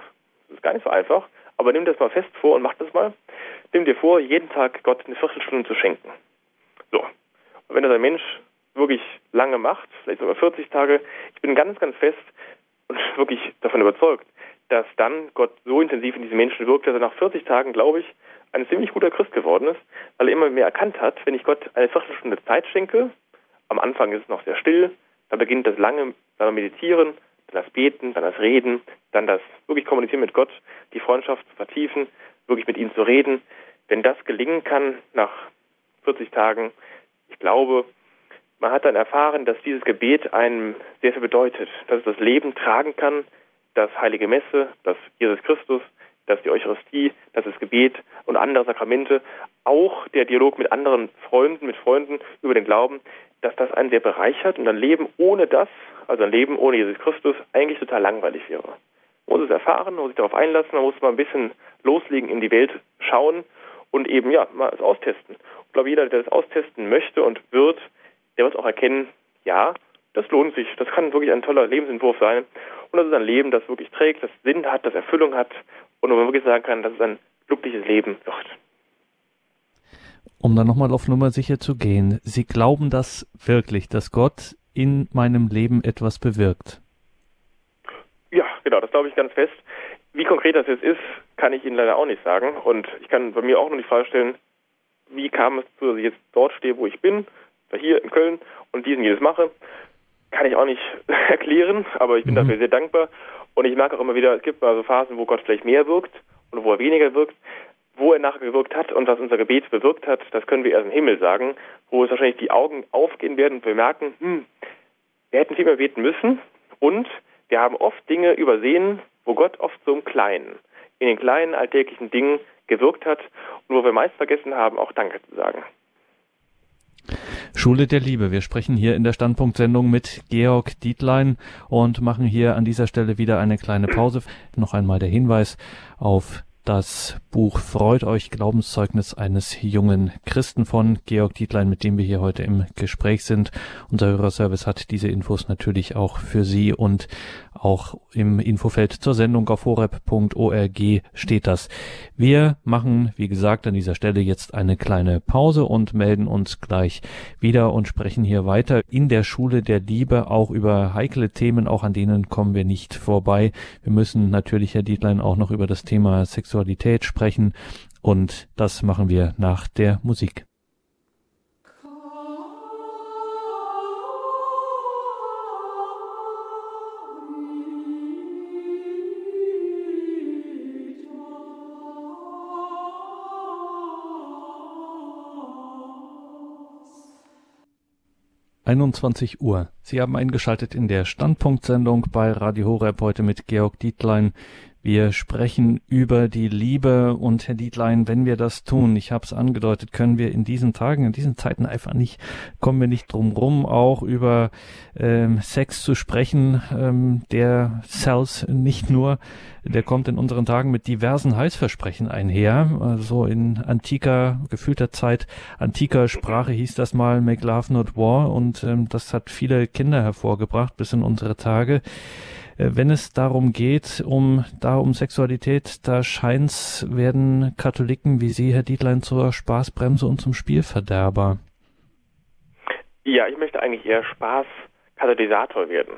das ist gar nicht so einfach, aber nimm das mal fest vor und mach das mal. Nimm dir vor, jeden Tag Gott eine Viertelstunde zu schenken. So. Und wenn das ein Mensch wirklich lange macht, vielleicht sogar 40 Tage, ich bin ganz, ganz fest und wirklich davon überzeugt, dass dann Gott so intensiv in diese Menschen wirkt, dass er nach 40 Tagen, glaube ich, ein ziemlich guter Christ geworden ist, weil er immer mehr erkannt hat, wenn ich Gott eine Viertelstunde Zeit schenke, am Anfang ist es noch sehr still, dann beginnt das lange dann Meditieren, dann das Beten, dann das Reden, dann das wirklich Kommunizieren mit Gott, die Freundschaft zu vertiefen, wirklich mit ihm zu reden. Wenn das gelingen kann nach 40 Tagen, ich glaube, man hat dann erfahren, dass dieses Gebet einem sehr viel bedeutet, dass es das Leben tragen kann, dass Heilige Messe, dass Jesus Christus, dass die Eucharistie, dass das Gebet und andere Sakramente, auch der Dialog mit anderen Freunden, mit Freunden über den Glauben, dass das einen sehr bereichert und ein Leben ohne das, also ein Leben ohne Jesus Christus, eigentlich total langweilig wäre. Man muss es erfahren, man muss sich darauf einlassen, man muss mal ein bisschen loslegen, in die Welt schauen und eben, ja, mal es austesten. Ich glaube, jeder, der das austesten möchte und wird, der wird auch erkennen, ja, das lohnt sich. Das kann wirklich ein toller Lebensentwurf sein. Und das ist ein Leben, das wirklich trägt, das Sinn hat, das Erfüllung hat und wo man wirklich sagen kann, dass es ein glückliches Leben wird. Um dann nochmal auf Nummer sicher zu gehen, Sie glauben das wirklich, dass Gott in meinem Leben etwas bewirkt? Ja, genau, das glaube ich ganz fest. Wie konkret das jetzt ist, kann ich Ihnen leider auch nicht sagen. Und ich kann bei mir auch nur die Frage stellen, wie kam es zu, dass ich jetzt dort stehe, wo ich bin, hier in Köln und diesen jedes mache kann ich auch nicht erklären, aber ich bin mhm. dafür sehr dankbar. Und ich merke auch immer wieder, es gibt mal so Phasen, wo Gott vielleicht mehr wirkt und wo er weniger wirkt. Wo er nachher gewirkt hat und was unser Gebet bewirkt hat, das können wir erst im Himmel sagen, wo es wahrscheinlich die Augen aufgehen werden und wir merken, hm, wir hätten viel mehr beten müssen und wir haben oft Dinge übersehen, wo Gott oft so im Kleinen, in den kleinen alltäglichen Dingen gewirkt hat und wo wir meist vergessen haben, auch Danke zu sagen. Schule der Liebe. Wir sprechen hier in der Standpunktsendung mit Georg Dietlein und machen hier an dieser Stelle wieder eine kleine Pause. Noch einmal der Hinweis auf das Buch Freut euch Glaubenszeugnis eines jungen Christen von Georg Dietlein, mit dem wir hier heute im Gespräch sind. Unser Hörerservice hat diese Infos natürlich auch für Sie und auch im Infofeld zur Sendung auf horeb.org steht das. Wir machen, wie gesagt, an dieser Stelle jetzt eine kleine Pause und melden uns gleich wieder und sprechen hier weiter in der Schule der Liebe auch über heikle Themen, auch an denen kommen wir nicht vorbei. Wir müssen natürlich, Herr Dietlein, auch noch über das Thema Sexualität sprechen und das machen wir nach der Musik. 21 Uhr. Sie haben eingeschaltet in der Standpunktsendung bei Radio Horeb heute mit Georg Dietlein. Wir sprechen über die Liebe und Herr Dietlein, wenn wir das tun, ich habe es angedeutet, können wir in diesen Tagen, in diesen Zeiten einfach nicht, kommen wir nicht drum rum, auch über ähm, Sex zu sprechen. Ähm, der Cells nicht nur, der kommt in unseren Tagen mit diversen Heißversprechen einher. Also in antiker, gefühlter Zeit, antiker Sprache hieß das mal Make Love Not War und ähm, das hat viele Kinder hervorgebracht bis in unsere Tage. Äh, wenn es darum geht, um da um Sexualität, da scheint's werden Katholiken wie Sie, Herr Dietlein, zur Spaßbremse und zum Spielverderber. Ja, ich möchte eigentlich eher Spaßkatalysator werden.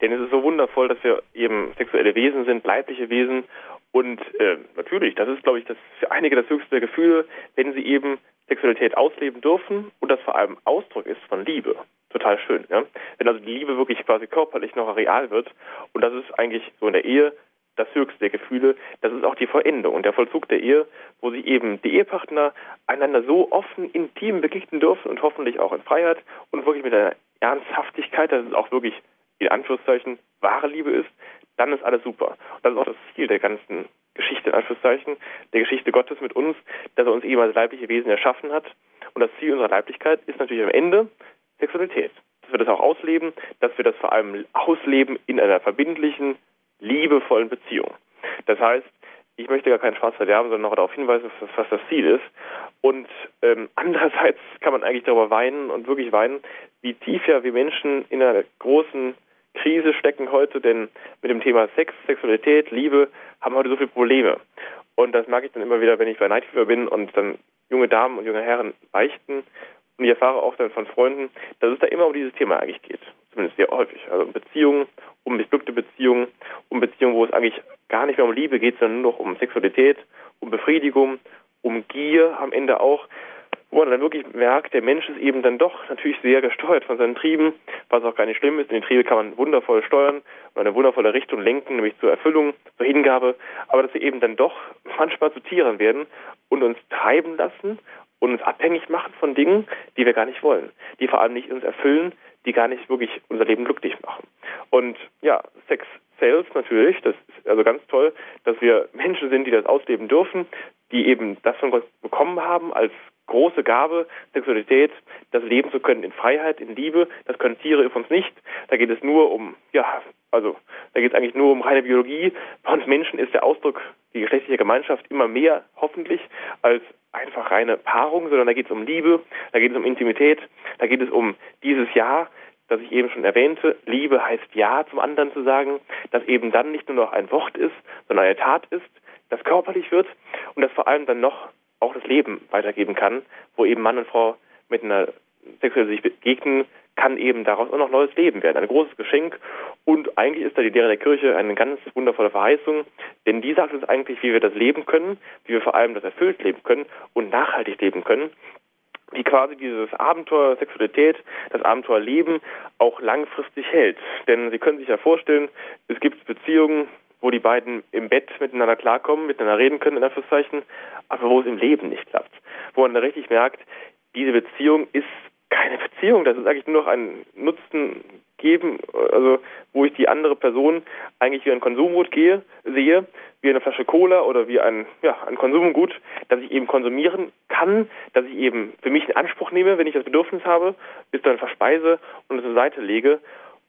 Denn es ist so wundervoll, dass wir eben sexuelle Wesen sind, leibliche Wesen. Und äh, natürlich, das ist, glaube ich, das für einige das höchste Gefühl, wenn sie eben Sexualität ausleben dürfen und das vor allem Ausdruck ist von Liebe total schön. Ja? Wenn also die Liebe wirklich quasi körperlich noch real wird und das ist eigentlich so in der Ehe das höchste der Gefühle, das ist auch die Vollendung und der Vollzug der Ehe, wo sie eben die Ehepartner einander so offen, intim begegnen dürfen und hoffentlich auch in Freiheit und wirklich mit einer Ernsthaftigkeit, dass es auch wirklich in Anführungszeichen wahre Liebe ist, dann ist alles super. Und das ist auch das Ziel der ganzen Geschichte, in Anführungszeichen, der Geschichte Gottes mit uns, dass er uns eben als leibliche Wesen erschaffen hat. Und das Ziel unserer Leiblichkeit ist natürlich am Ende, Sexualität. Dass wir das auch ausleben, dass wir das vor allem ausleben in einer verbindlichen, liebevollen Beziehung. Das heißt, ich möchte gar keinen Spaß verderben, sondern noch darauf hinweisen, was das Ziel ist. Und ähm, andererseits kann man eigentlich darüber weinen und wirklich weinen, wie tief ja wir Menschen in einer großen Krise stecken heute, denn mit dem Thema Sex, Sexualität, Liebe haben wir heute so viele Probleme. Und das mag ich dann immer wieder, wenn ich bei Night bin und dann junge Damen und junge Herren beichten und ich erfahre auch dann von Freunden, dass es da immer um dieses Thema eigentlich geht. Zumindest sehr häufig. Also um Beziehungen, um missglückte Beziehungen, um Beziehungen, wo es eigentlich gar nicht mehr um Liebe geht, sondern nur noch um Sexualität, um Befriedigung, um Gier am Ende auch. Wo man dann wirklich merkt, der Mensch ist eben dann doch natürlich sehr gesteuert von seinen Trieben, was auch gar nicht schlimm ist. Denn die Triebe kann man wundervoll steuern und eine wundervolle Richtung lenken, nämlich zur Erfüllung, zur Hingabe. Aber dass wir eben dann doch manchmal zu Tieren werden und uns treiben lassen und uns abhängig machen von Dingen, die wir gar nicht wollen, die vor allem nicht uns erfüllen, die gar nicht wirklich unser Leben glücklich machen. Und ja, Sex Sales natürlich, das ist also ganz toll, dass wir Menschen sind, die das ausleben dürfen, die eben das von Gott bekommen haben als große Gabe, Sexualität, das leben zu können in Freiheit, in Liebe. Das können Tiere für uns nicht. Da geht es nur um, ja, also da geht es eigentlich nur um reine Biologie. Bei uns Menschen ist der Ausdruck die geschlechtliche Gemeinschaft immer mehr hoffentlich als einfach reine Paarung, sondern da geht es um Liebe, da geht es um Intimität, da geht es um dieses Ja, das ich eben schon erwähnte. Liebe heißt Ja zum anderen zu sagen, das eben dann nicht nur noch ein Wort ist, sondern eine Tat ist, das körperlich wird und das vor allem dann noch auch das Leben weitergeben kann, wo eben Mann und Frau miteinander sexuell sich begegnen, kann eben daraus auch noch neues Leben werden. Ein großes Geschenk. Und eigentlich ist da die Lehre der Kirche eine ganz wundervolle Verheißung, denn die sagt uns eigentlich, wie wir das leben können, wie wir vor allem das erfüllt leben können und nachhaltig leben können. Wie quasi dieses Abenteuer Sexualität, das Abenteuer Leben auch langfristig hält. Denn Sie können sich ja vorstellen, es gibt Beziehungen, wo die beiden im Bett miteinander klarkommen, miteinander reden können, in Anführungszeichen, aber wo es im Leben nicht klappt. Wo man dann richtig merkt, diese Beziehung ist keine Beziehung, das ist eigentlich nur noch ein Nutzen geben, also wo ich die andere Person eigentlich wie ein Konsumgut gehe, sehe, wie eine Flasche Cola oder wie ein, ja, ein Konsumgut, das ich eben konsumieren kann, dass ich eben für mich in Anspruch nehme, wenn ich das Bedürfnis habe, bis dann verspeise und es zur Seite lege.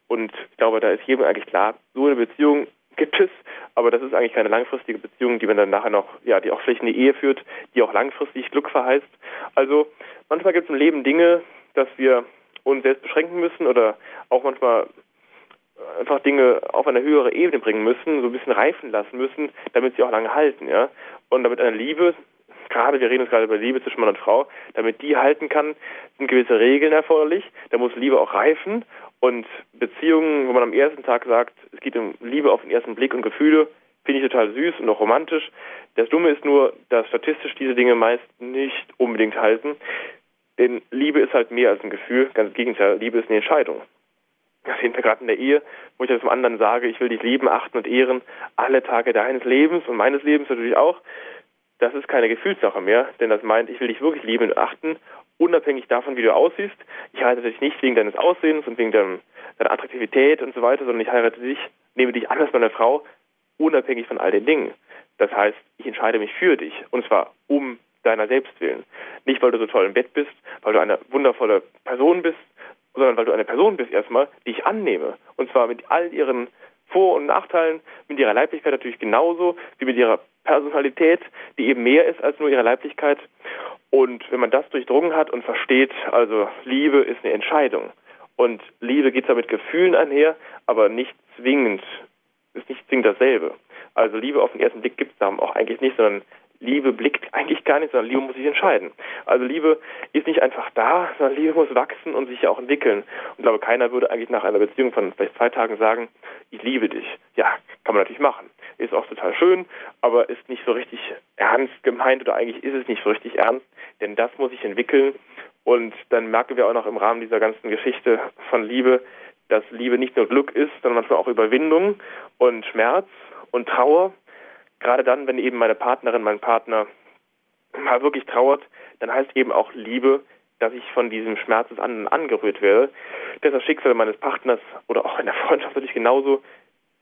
Und ich glaube, da ist jedem eigentlich klar, so eine Beziehung gibt es, aber das ist eigentlich keine langfristige Beziehung, die man dann nachher noch, ja, die auch vielleicht eine Ehe führt, die auch langfristig Glück verheißt. Also manchmal gibt es im Leben Dinge, dass wir uns selbst beschränken müssen oder auch manchmal einfach Dinge auf eine höhere Ebene bringen müssen, so ein bisschen reifen lassen müssen, damit sie auch lange halten, ja. Und damit eine Liebe, gerade, wir reden jetzt gerade über Liebe zwischen Mann und Frau, damit die halten kann, sind gewisse Regeln erforderlich. Da muss Liebe auch reifen und Beziehungen, wo man am ersten Tag sagt, es geht um Liebe auf den ersten Blick und Gefühle, finde ich total süß und auch romantisch. Das Dumme ist nur, dass statistisch diese Dinge meist nicht unbedingt halten. Denn Liebe ist halt mehr als ein Gefühl, ganz im Gegenteil, Liebe ist eine Entscheidung. Das sehen wir gerade in der Ehe, wo ich dem anderen sage, ich will dich lieben, achten und ehren, alle Tage deines Lebens und meines Lebens natürlich auch. Das ist keine Gefühlssache mehr, denn das meint, ich will dich wirklich lieben und achten unabhängig davon, wie du aussiehst. Ich heirate dich nicht wegen deines Aussehens und wegen deinem, deiner Attraktivität und so weiter, sondern ich heirate dich, nehme dich an als meine Frau, unabhängig von all den Dingen. Das heißt, ich entscheide mich für dich und zwar um deiner selbst willen. Nicht, weil du so toll im Bett bist, weil du eine wundervolle Person bist, sondern weil du eine Person bist erstmal, die ich annehme. Und zwar mit all ihren vor- und Nachteilen, mit ihrer Leiblichkeit natürlich genauso wie mit ihrer Personalität, die eben mehr ist als nur ihre Leiblichkeit. Und wenn man das durchdrungen hat und versteht, also Liebe ist eine Entscheidung. Und Liebe geht zwar mit Gefühlen einher, aber nicht zwingend, ist nicht zwingend dasselbe. Also Liebe auf den ersten Blick gibt es da auch eigentlich nicht, sondern Liebe blickt eigentlich gar nicht, sondern Liebe muss sich entscheiden. Also Liebe ist nicht einfach da, sondern Liebe muss wachsen und sich auch entwickeln. Und ich glaube, keiner würde eigentlich nach einer Beziehung von vielleicht zwei Tagen sagen, ich liebe dich. Ja, kann man natürlich machen. Ist auch total schön, aber ist nicht so richtig ernst gemeint oder eigentlich ist es nicht so richtig ernst, denn das muss sich entwickeln. Und dann merken wir auch noch im Rahmen dieser ganzen Geschichte von Liebe, dass Liebe nicht nur Glück ist, sondern manchmal auch Überwindung und Schmerz und Trauer gerade dann, wenn eben meine Partnerin, mein Partner mal wirklich trauert, dann heißt eben auch Liebe, dass ich von diesem Schmerz des anderen angerührt werde, dass das Schicksal meines Partners oder auch in der Freundschaft natürlich genauso,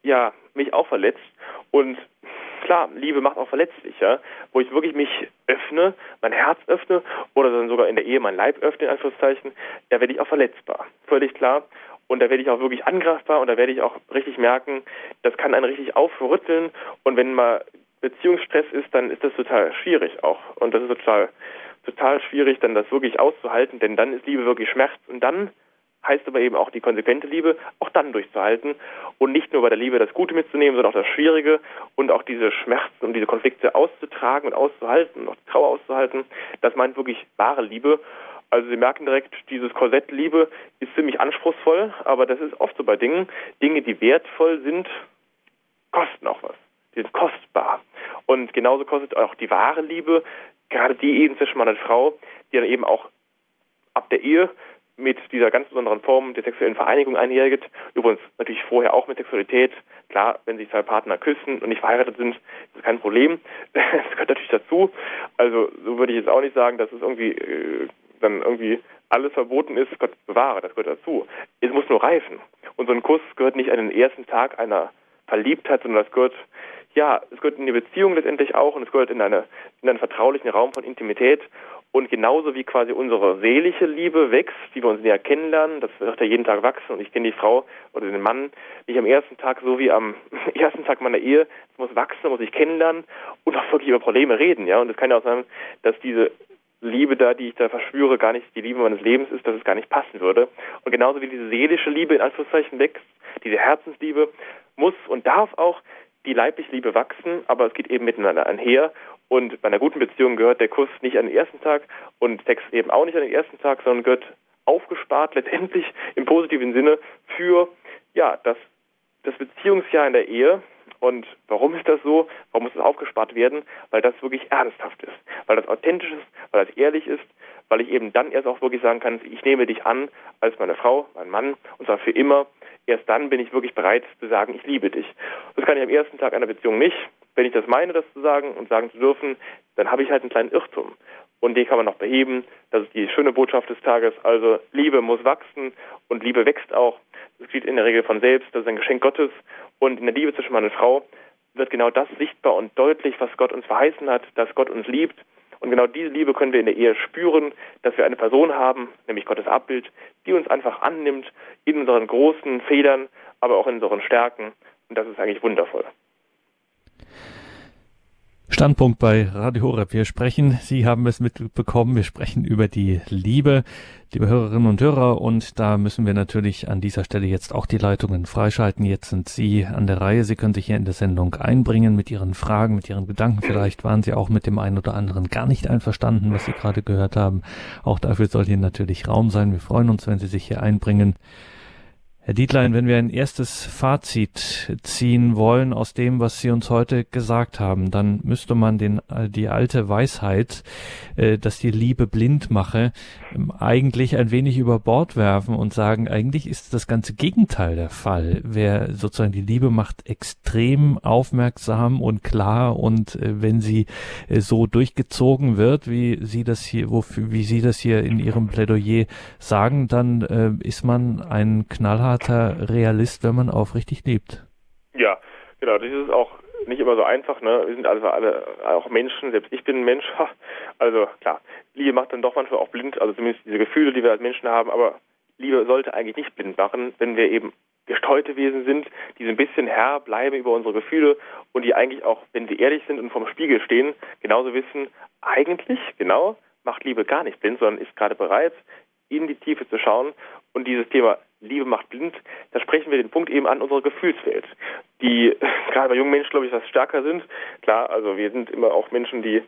ja, mich auch verletzt. Und klar, Liebe macht auch verletzlich, ja, wo ich wirklich mich öffne, mein Herz öffne oder dann sogar in der Ehe mein Leib öffne, in Anführungszeichen, da werde ich auch verletzbar. Völlig klar. Und da werde ich auch wirklich angreifbar und da werde ich auch richtig merken, das kann einen richtig aufrütteln. Und wenn mal Beziehungsstress ist, dann ist das total schwierig auch. Und das ist total, total schwierig, dann das wirklich auszuhalten, denn dann ist Liebe wirklich Schmerz. Und dann heißt aber eben auch die konsequente Liebe, auch dann durchzuhalten und nicht nur bei der Liebe das Gute mitzunehmen, sondern auch das Schwierige und auch diese Schmerzen und diese Konflikte auszutragen und auszuhalten, auch die Trauer auszuhalten. Das meint wirklich wahre Liebe. Also Sie merken direkt, dieses Korsett Liebe ist ziemlich anspruchsvoll, aber das ist oft so bei Dingen. Dinge, die wertvoll sind, kosten auch was. Die sind kostbar. Und genauso kostet auch die wahre Liebe, gerade die eben zwischen Mann und Frau, die dann eben auch ab der Ehe mit dieser ganz besonderen Form der sexuellen Vereinigung einhergeht. Übrigens natürlich vorher auch mit Sexualität. Klar, wenn sich zwei Partner küssen und nicht verheiratet sind, ist das kein Problem. Das gehört natürlich dazu. Also so würde ich jetzt auch nicht sagen, dass es irgendwie äh, dann irgendwie alles verboten ist, Gott bewahre, das gehört dazu. Es muss nur reifen. Und so ein Kuss gehört nicht an den ersten Tag einer Verliebtheit, sondern das gehört, ja, es gehört in die Beziehung letztendlich auch und es gehört in, eine, in einen vertraulichen Raum von Intimität. Und genauso wie quasi unsere seelische Liebe wächst, die wir uns näher kennenlernen, das wird ja jeden Tag wachsen und ich kenne die Frau oder den Mann nicht am ersten Tag so wie am ersten Tag meiner Ehe. Es muss wachsen, muss ich kennenlernen und auch wirklich über Probleme reden, ja. Und es kann ja auch sein, dass diese Liebe da, die ich da verspüre, gar nicht die Liebe meines Lebens ist, dass es gar nicht passen würde. Und genauso wie diese seelische Liebe in Anführungszeichen wächst, diese Herzensliebe, muss und darf auch die leibliche Liebe wachsen, aber es geht eben miteinander einher. Und bei einer guten Beziehung gehört der Kuss nicht an den ersten Tag und Sex eben auch nicht an den ersten Tag, sondern gehört aufgespart letztendlich im positiven Sinne für ja das, das Beziehungsjahr in der Ehe, und warum ist das so? Warum muss es aufgespart werden? Weil das wirklich ernsthaft ist, weil das authentisch ist, weil das ehrlich ist, weil ich eben dann erst auch wirklich sagen kann, ich nehme dich an als meine Frau, mein Mann, und zwar für immer. Erst dann bin ich wirklich bereit zu sagen, ich liebe dich. Das kann ich am ersten Tag einer Beziehung nicht. Wenn ich das meine, das zu sagen und sagen zu dürfen, dann habe ich halt einen kleinen Irrtum. Und den kann man noch beheben. Das ist die schöne Botschaft des Tages. Also Liebe muss wachsen und Liebe wächst auch. Das geschieht in der Regel von selbst. Das ist ein Geschenk Gottes. Und in der Liebe zwischen Mann und Frau wird genau das sichtbar und deutlich, was Gott uns verheißen hat, dass Gott uns liebt. Und genau diese Liebe können wir in der Ehe spüren, dass wir eine Person haben, nämlich Gottes Abbild, die uns einfach annimmt in unseren großen Federn, aber auch in unseren Stärken. Und das ist eigentlich wundervoll. Standpunkt bei Radio Horeb. Wir sprechen, Sie haben es mitbekommen, wir sprechen über die Liebe, liebe Hörerinnen und Hörer, und da müssen wir natürlich an dieser Stelle jetzt auch die Leitungen freischalten. Jetzt sind Sie an der Reihe. Sie können sich hier in der Sendung einbringen mit Ihren Fragen, mit Ihren Gedanken. Vielleicht waren Sie auch mit dem einen oder anderen gar nicht einverstanden, was Sie gerade gehört haben. Auch dafür soll hier natürlich Raum sein. Wir freuen uns, wenn Sie sich hier einbringen. Herr Dietlein, wenn wir ein erstes Fazit ziehen wollen aus dem, was Sie uns heute gesagt haben, dann müsste man den, äh, die alte Weisheit, äh, dass die Liebe blind mache, ähm, eigentlich ein wenig über Bord werfen und sagen, eigentlich ist das ganze Gegenteil der Fall. Wer sozusagen die Liebe macht extrem aufmerksam und klar und äh, wenn sie so durchgezogen wird, wie Sie das hier, wofür, wie Sie das hier in Ihrem Plädoyer sagen, dann ist man ein knallharter knallharter Realist, wenn man aufrichtig liebt. Ja, genau. Das ist auch nicht immer so einfach. Ne? Wir sind also alle auch Menschen. Selbst ich bin ein Mensch. Also klar, Liebe macht dann doch manchmal auch blind. Also zumindest diese Gefühle, die wir als Menschen haben. Aber Liebe sollte eigentlich nicht blind machen, wenn wir eben gesteuerte Wesen sind, die so ein bisschen Herr bleiben über unsere Gefühle und die eigentlich auch, wenn sie ehrlich sind und vorm Spiegel stehen, genauso wissen, eigentlich, genau, macht Liebe gar nicht blind, sondern ist gerade bereit, in die Tiefe zu schauen und dieses Thema Liebe macht blind, da sprechen wir den Punkt eben an unserer Gefühlswelt, die gerade bei jungen Menschen, glaube ich, was stärker sind. Klar, also wir sind immer auch Menschen, die,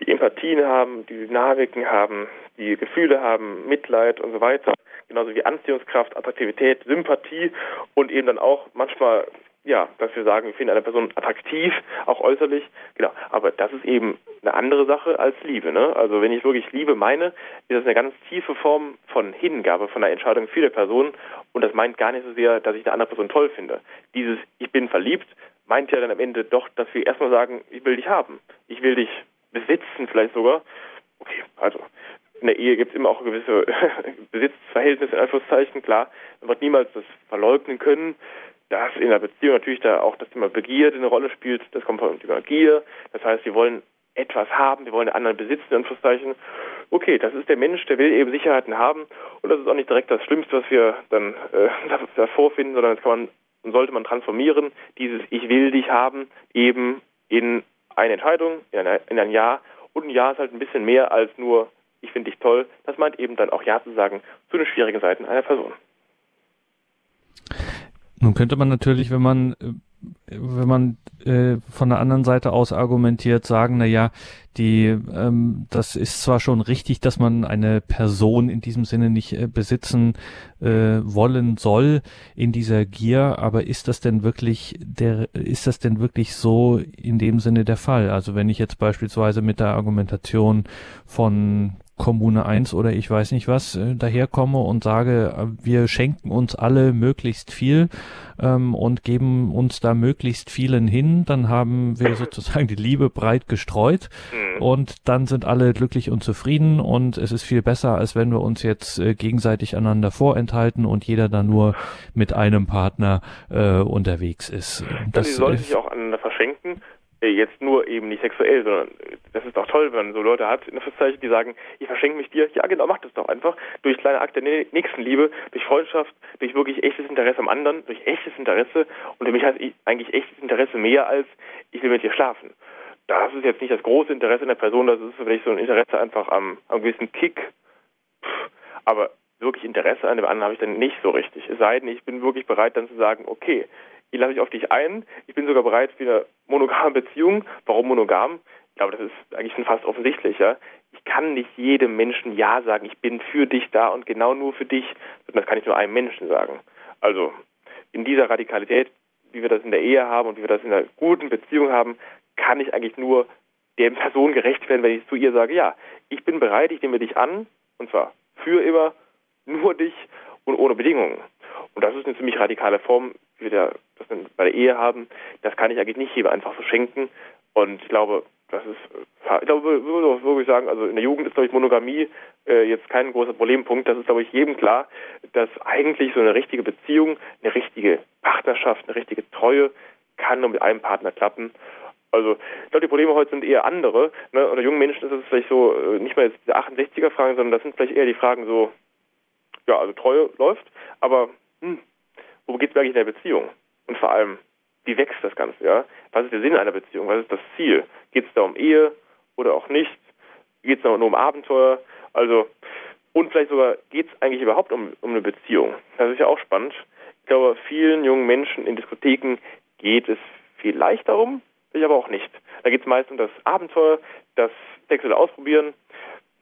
die Empathien haben, die Dynamiken haben, die Gefühle haben, Mitleid und so weiter. Genauso wie Anziehungskraft, Attraktivität, Sympathie und eben dann auch manchmal ja, dass wir sagen, wir finden eine Person attraktiv, auch äußerlich, genau. Aber das ist eben eine andere Sache als Liebe. Ne? Also wenn ich wirklich Liebe meine, ist das eine ganz tiefe Form von Hingabe, von einer Entscheidung für die Person. Und das meint gar nicht so sehr, dass ich eine andere Person toll finde. Dieses Ich bin verliebt meint ja dann am Ende doch, dass wir erstmal sagen, ich will dich haben. Ich will dich besitzen vielleicht sogar. Okay, also in der Ehe gibt es immer auch gewisse Besitzverhältnisse, in Anführungszeichen, klar. Man wird niemals das verleugnen können dass in der Beziehung natürlich da auch das Thema Begierde eine Rolle spielt. Das kommt von Thema Gier. Das heißt, wir wollen etwas haben, wir wollen den anderen besitzen, in Anführungszeichen. Okay, das ist der Mensch, der will eben Sicherheiten haben. Und das ist auch nicht direkt das Schlimmste, was wir dann äh, davor finden, sondern das kann man sollte man transformieren, dieses Ich will dich haben, eben in eine Entscheidung, in, eine, in ein Ja. Und ein Ja ist halt ein bisschen mehr als nur Ich finde dich toll. Das meint eben dann auch Ja zu sagen zu den schwierigen Seiten einer Person. Nun könnte man natürlich, wenn man äh, wenn man äh, von der anderen Seite aus argumentiert, sagen, na ja, die, ähm, das ist zwar schon richtig, dass man eine Person in diesem Sinne nicht äh, besitzen äh, wollen soll in dieser Gier, aber ist das denn wirklich der, ist das denn wirklich so in dem Sinne der Fall? Also wenn ich jetzt beispielsweise mit der Argumentation von Kommune 1 oder ich weiß nicht was äh, daherkomme und sage, äh, wir schenken uns alle möglichst viel ähm, und geben uns da möglichst vielen hin, dann haben wir sozusagen die Liebe breit gestreut mhm. und dann sind alle glücklich und zufrieden und es ist viel besser, als wenn wir uns jetzt äh, gegenseitig einander vorenthalten und jeder dann nur mit einem Partner äh, unterwegs ist. Das, ja, die sollen sich auch aneinander verschenken jetzt nur eben nicht sexuell, sondern äh, das ist doch toll, wenn man so Leute hat, in Verzeichnis, die sagen, ich verschenke mich dir. Ja, genau, mach das doch einfach. Durch kleine Akte der Nächstenliebe, durch Freundschaft, durch wirklich echtes Interesse am anderen, durch echtes Interesse. Und für mich heißt eigentlich echtes Interesse mehr als, ich will mit dir schlafen. Das ist jetzt nicht das große Interesse in der Person, das ist vielleicht so ein Interesse einfach am, am gewissen Kick. aber wirklich Interesse an dem anderen habe ich dann nicht so richtig. Es sei denn, ich bin wirklich bereit dann zu sagen, okay, ich lasse mich auf dich ein. Ich bin sogar bereit eine monogame Beziehung. Warum monogam? Ich glaube, das ist eigentlich schon fast offensichtlich. Ja? Ich kann nicht jedem Menschen Ja sagen, ich bin für dich da und genau nur für dich. Das kann ich nur einem Menschen sagen. Also in dieser Radikalität, wie wir das in der Ehe haben und wie wir das in einer guten Beziehung haben, kann ich eigentlich nur der Person gerecht werden, wenn ich zu ihr sage, ja, ich bin bereit, ich nehme dich an, und zwar für immer, nur dich und ohne Bedingungen. Und das ist eine ziemlich radikale Form, wie wir das bei der Ehe haben. Das kann ich eigentlich nicht jedem einfach so schenken. Und ich glaube, das ist, ich glaube, würde wirklich sagen, also in der Jugend ist, glaube ich, Monogamie äh, jetzt kein großer Problempunkt. Das ist, glaube ich, jedem klar, dass eigentlich so eine richtige Beziehung, eine richtige Partnerschaft, eine richtige Treue kann nur mit einem Partner klappen. Also ich glaube, die Probleme heute sind eher andere. Ne? Unter jungen Menschen ist es vielleicht so, äh, nicht mehr jetzt diese 68er-Fragen, sondern das sind vielleicht eher die Fragen so, ja, also Treue läuft, aber hm, wo geht es wirklich in der Beziehung? Und vor allem, wie wächst das Ganze? Ja? Was ist der Sinn einer Beziehung? Was ist das Ziel? Geht es da um Ehe oder auch nicht? Geht es nur um Abenteuer? Also, und vielleicht sogar, geht es eigentlich überhaupt um, um eine Beziehung? Das ist ja auch spannend. Ich glaube, vielen jungen Menschen in Diskotheken geht es vielleicht darum, ich aber auch nicht. Da geht es meist um das Abenteuer, das sexuelle Ausprobieren,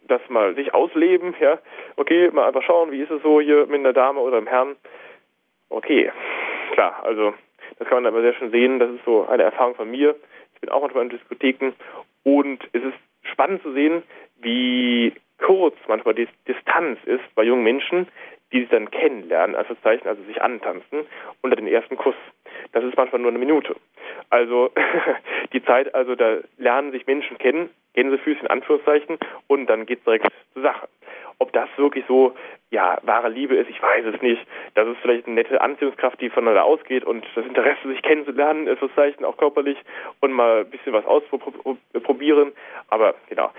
das mal sich ausleben, ja. Okay, mal einfach schauen, wie ist es so hier mit einer Dame oder einem Herrn. Okay, klar, also das kann man aber sehr schön sehen. Das ist so eine Erfahrung von mir. Ich bin auch manchmal in Diskotheken und es ist spannend zu sehen, wie kurz manchmal die Distanz ist bei jungen Menschen, die sich dann kennenlernen, also Zeichen, also sich antanzen unter den ersten Kuss. Das ist manchmal nur eine Minute. Also die Zeit, also da lernen sich Menschen kennen, Gänsefüßchen in Anführungszeichen, und dann geht es direkt zur Sache. Ob das wirklich so, ja, wahre Liebe ist, ich weiß es nicht. Das ist vielleicht eine nette Anziehungskraft, die voneinander ausgeht und das Interesse, sich kennenzulernen, ist das Zeichen auch körperlich und mal ein bisschen was ausprobieren. Aber genau,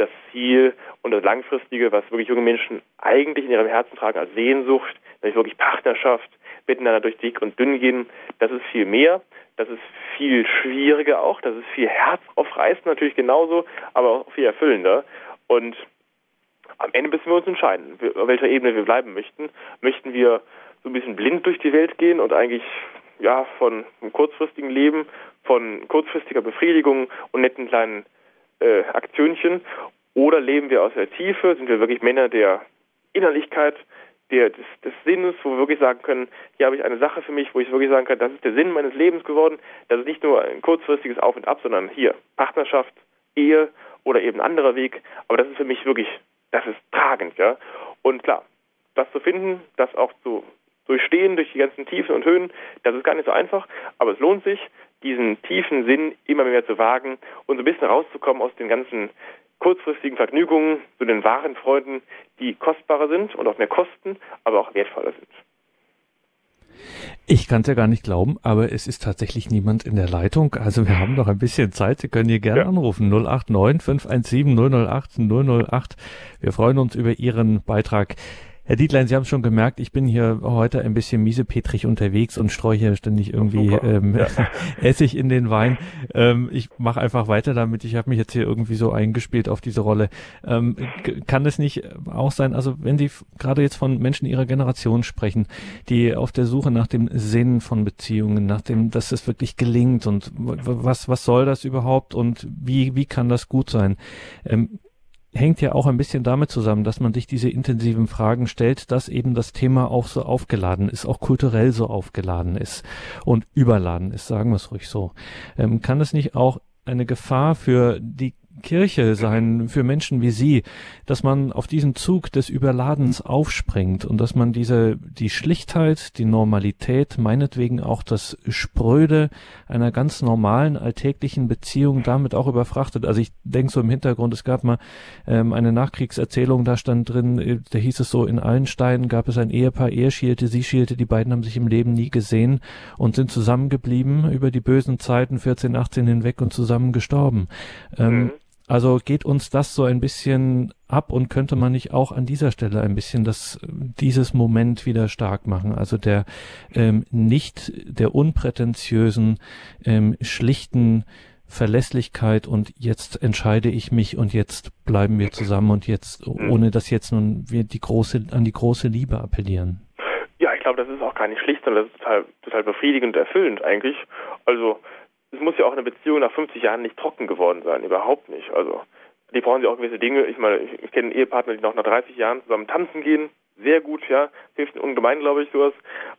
das Ziel und das Langfristige, was wirklich junge Menschen eigentlich in ihrem Herzen tragen als Sehnsucht, nämlich wirklich Partnerschaft, miteinander durch dick und dünn gehen, das ist viel mehr, das ist viel schwieriger auch, das ist viel herzaufreißend natürlich genauso, aber auch viel erfüllender. Und am Ende müssen wir uns entscheiden, auf welcher Ebene wir bleiben möchten. Möchten wir so ein bisschen blind durch die Welt gehen und eigentlich ja von einem kurzfristigen Leben, von kurzfristiger Befriedigung und netten kleinen äh, Aktionchen? Oder leben wir aus der Tiefe? Sind wir wirklich Männer der Innerlichkeit, der, des, des Sinnes, wo wir wirklich sagen können, hier habe ich eine Sache für mich, wo ich wirklich sagen kann, das ist der Sinn meines Lebens geworden. Das ist nicht nur ein kurzfristiges Auf und Ab, sondern hier Partnerschaft, Ehe oder eben anderer Weg. Aber das ist für mich wirklich, das ist tragend, ja. Und klar, das zu finden, das auch zu durchstehen durch die ganzen Tiefen und Höhen, das ist gar nicht so einfach, aber es lohnt sich, diesen tiefen Sinn immer mehr zu wagen und so ein bisschen rauszukommen aus den ganzen kurzfristigen Vergnügungen zu den wahren Freunden, die kostbarer sind und auch mehr kosten, aber auch wertvoller sind. Ich kann es ja gar nicht glauben, aber es ist tatsächlich niemand in der Leitung. Also wir haben noch ein bisschen Zeit. Sie können hier gerne ja. anrufen. 089 517 008 008. Wir freuen uns über Ihren Beitrag. Herr Dietlein, Sie haben schon gemerkt, ich bin hier heute ein bisschen miesepetrig unterwegs und streue hier ständig irgendwie ähm, ja. Essig in den Wein. Ähm, ich mache einfach weiter damit. Ich habe mich jetzt hier irgendwie so eingespielt auf diese Rolle. Ähm, kann es nicht auch sein, also wenn Sie gerade jetzt von Menschen Ihrer Generation sprechen, die auf der Suche nach dem Sinn von Beziehungen, nach dem, dass es wirklich gelingt und was, was soll das überhaupt und wie, wie kann das gut sein? Ähm, hängt ja auch ein bisschen damit zusammen, dass man sich diese intensiven Fragen stellt, dass eben das Thema auch so aufgeladen ist, auch kulturell so aufgeladen ist und überladen ist, sagen wir es ruhig so. Ähm, kann es nicht auch eine Gefahr für die Kirche sein für Menschen wie Sie, dass man auf diesen Zug des Überladens aufspringt und dass man diese, die Schlichtheit, die Normalität, meinetwegen auch das Spröde einer ganz normalen alltäglichen Beziehung damit auch überfrachtet. Also ich denke so im Hintergrund, es gab mal ähm, eine Nachkriegserzählung, da stand drin, äh, da hieß es so, in allen Steinen gab es ein Ehepaar, er schielte, sie schielte, die beiden haben sich im Leben nie gesehen und sind zusammengeblieben über die bösen Zeiten 14, 18 hinweg und zusammen gestorben. Ähm, mhm. Also geht uns das so ein bisschen ab und könnte man nicht auch an dieser Stelle ein bisschen das, dieses Moment wieder stark machen? Also der ähm, nicht der unprätentiösen, ähm, schlichten Verlässlichkeit und jetzt entscheide ich mich und jetzt bleiben wir zusammen und jetzt, ohne dass jetzt nun wir die große, an die große Liebe appellieren. Ja, ich glaube, das ist auch gar nicht schlicht, sondern das ist total, total befriedigend erfüllend eigentlich. Also es muss ja auch eine Beziehung nach 50 Jahren nicht trocken geworden sein, überhaupt nicht. Also die brauchen ja auch gewisse Dinge. Ich meine, ich kenne Ehepartner, die noch nach 30 Jahren zusammen tanzen gehen. Sehr gut, ja. Hilft ungemein, glaube ich, sowas.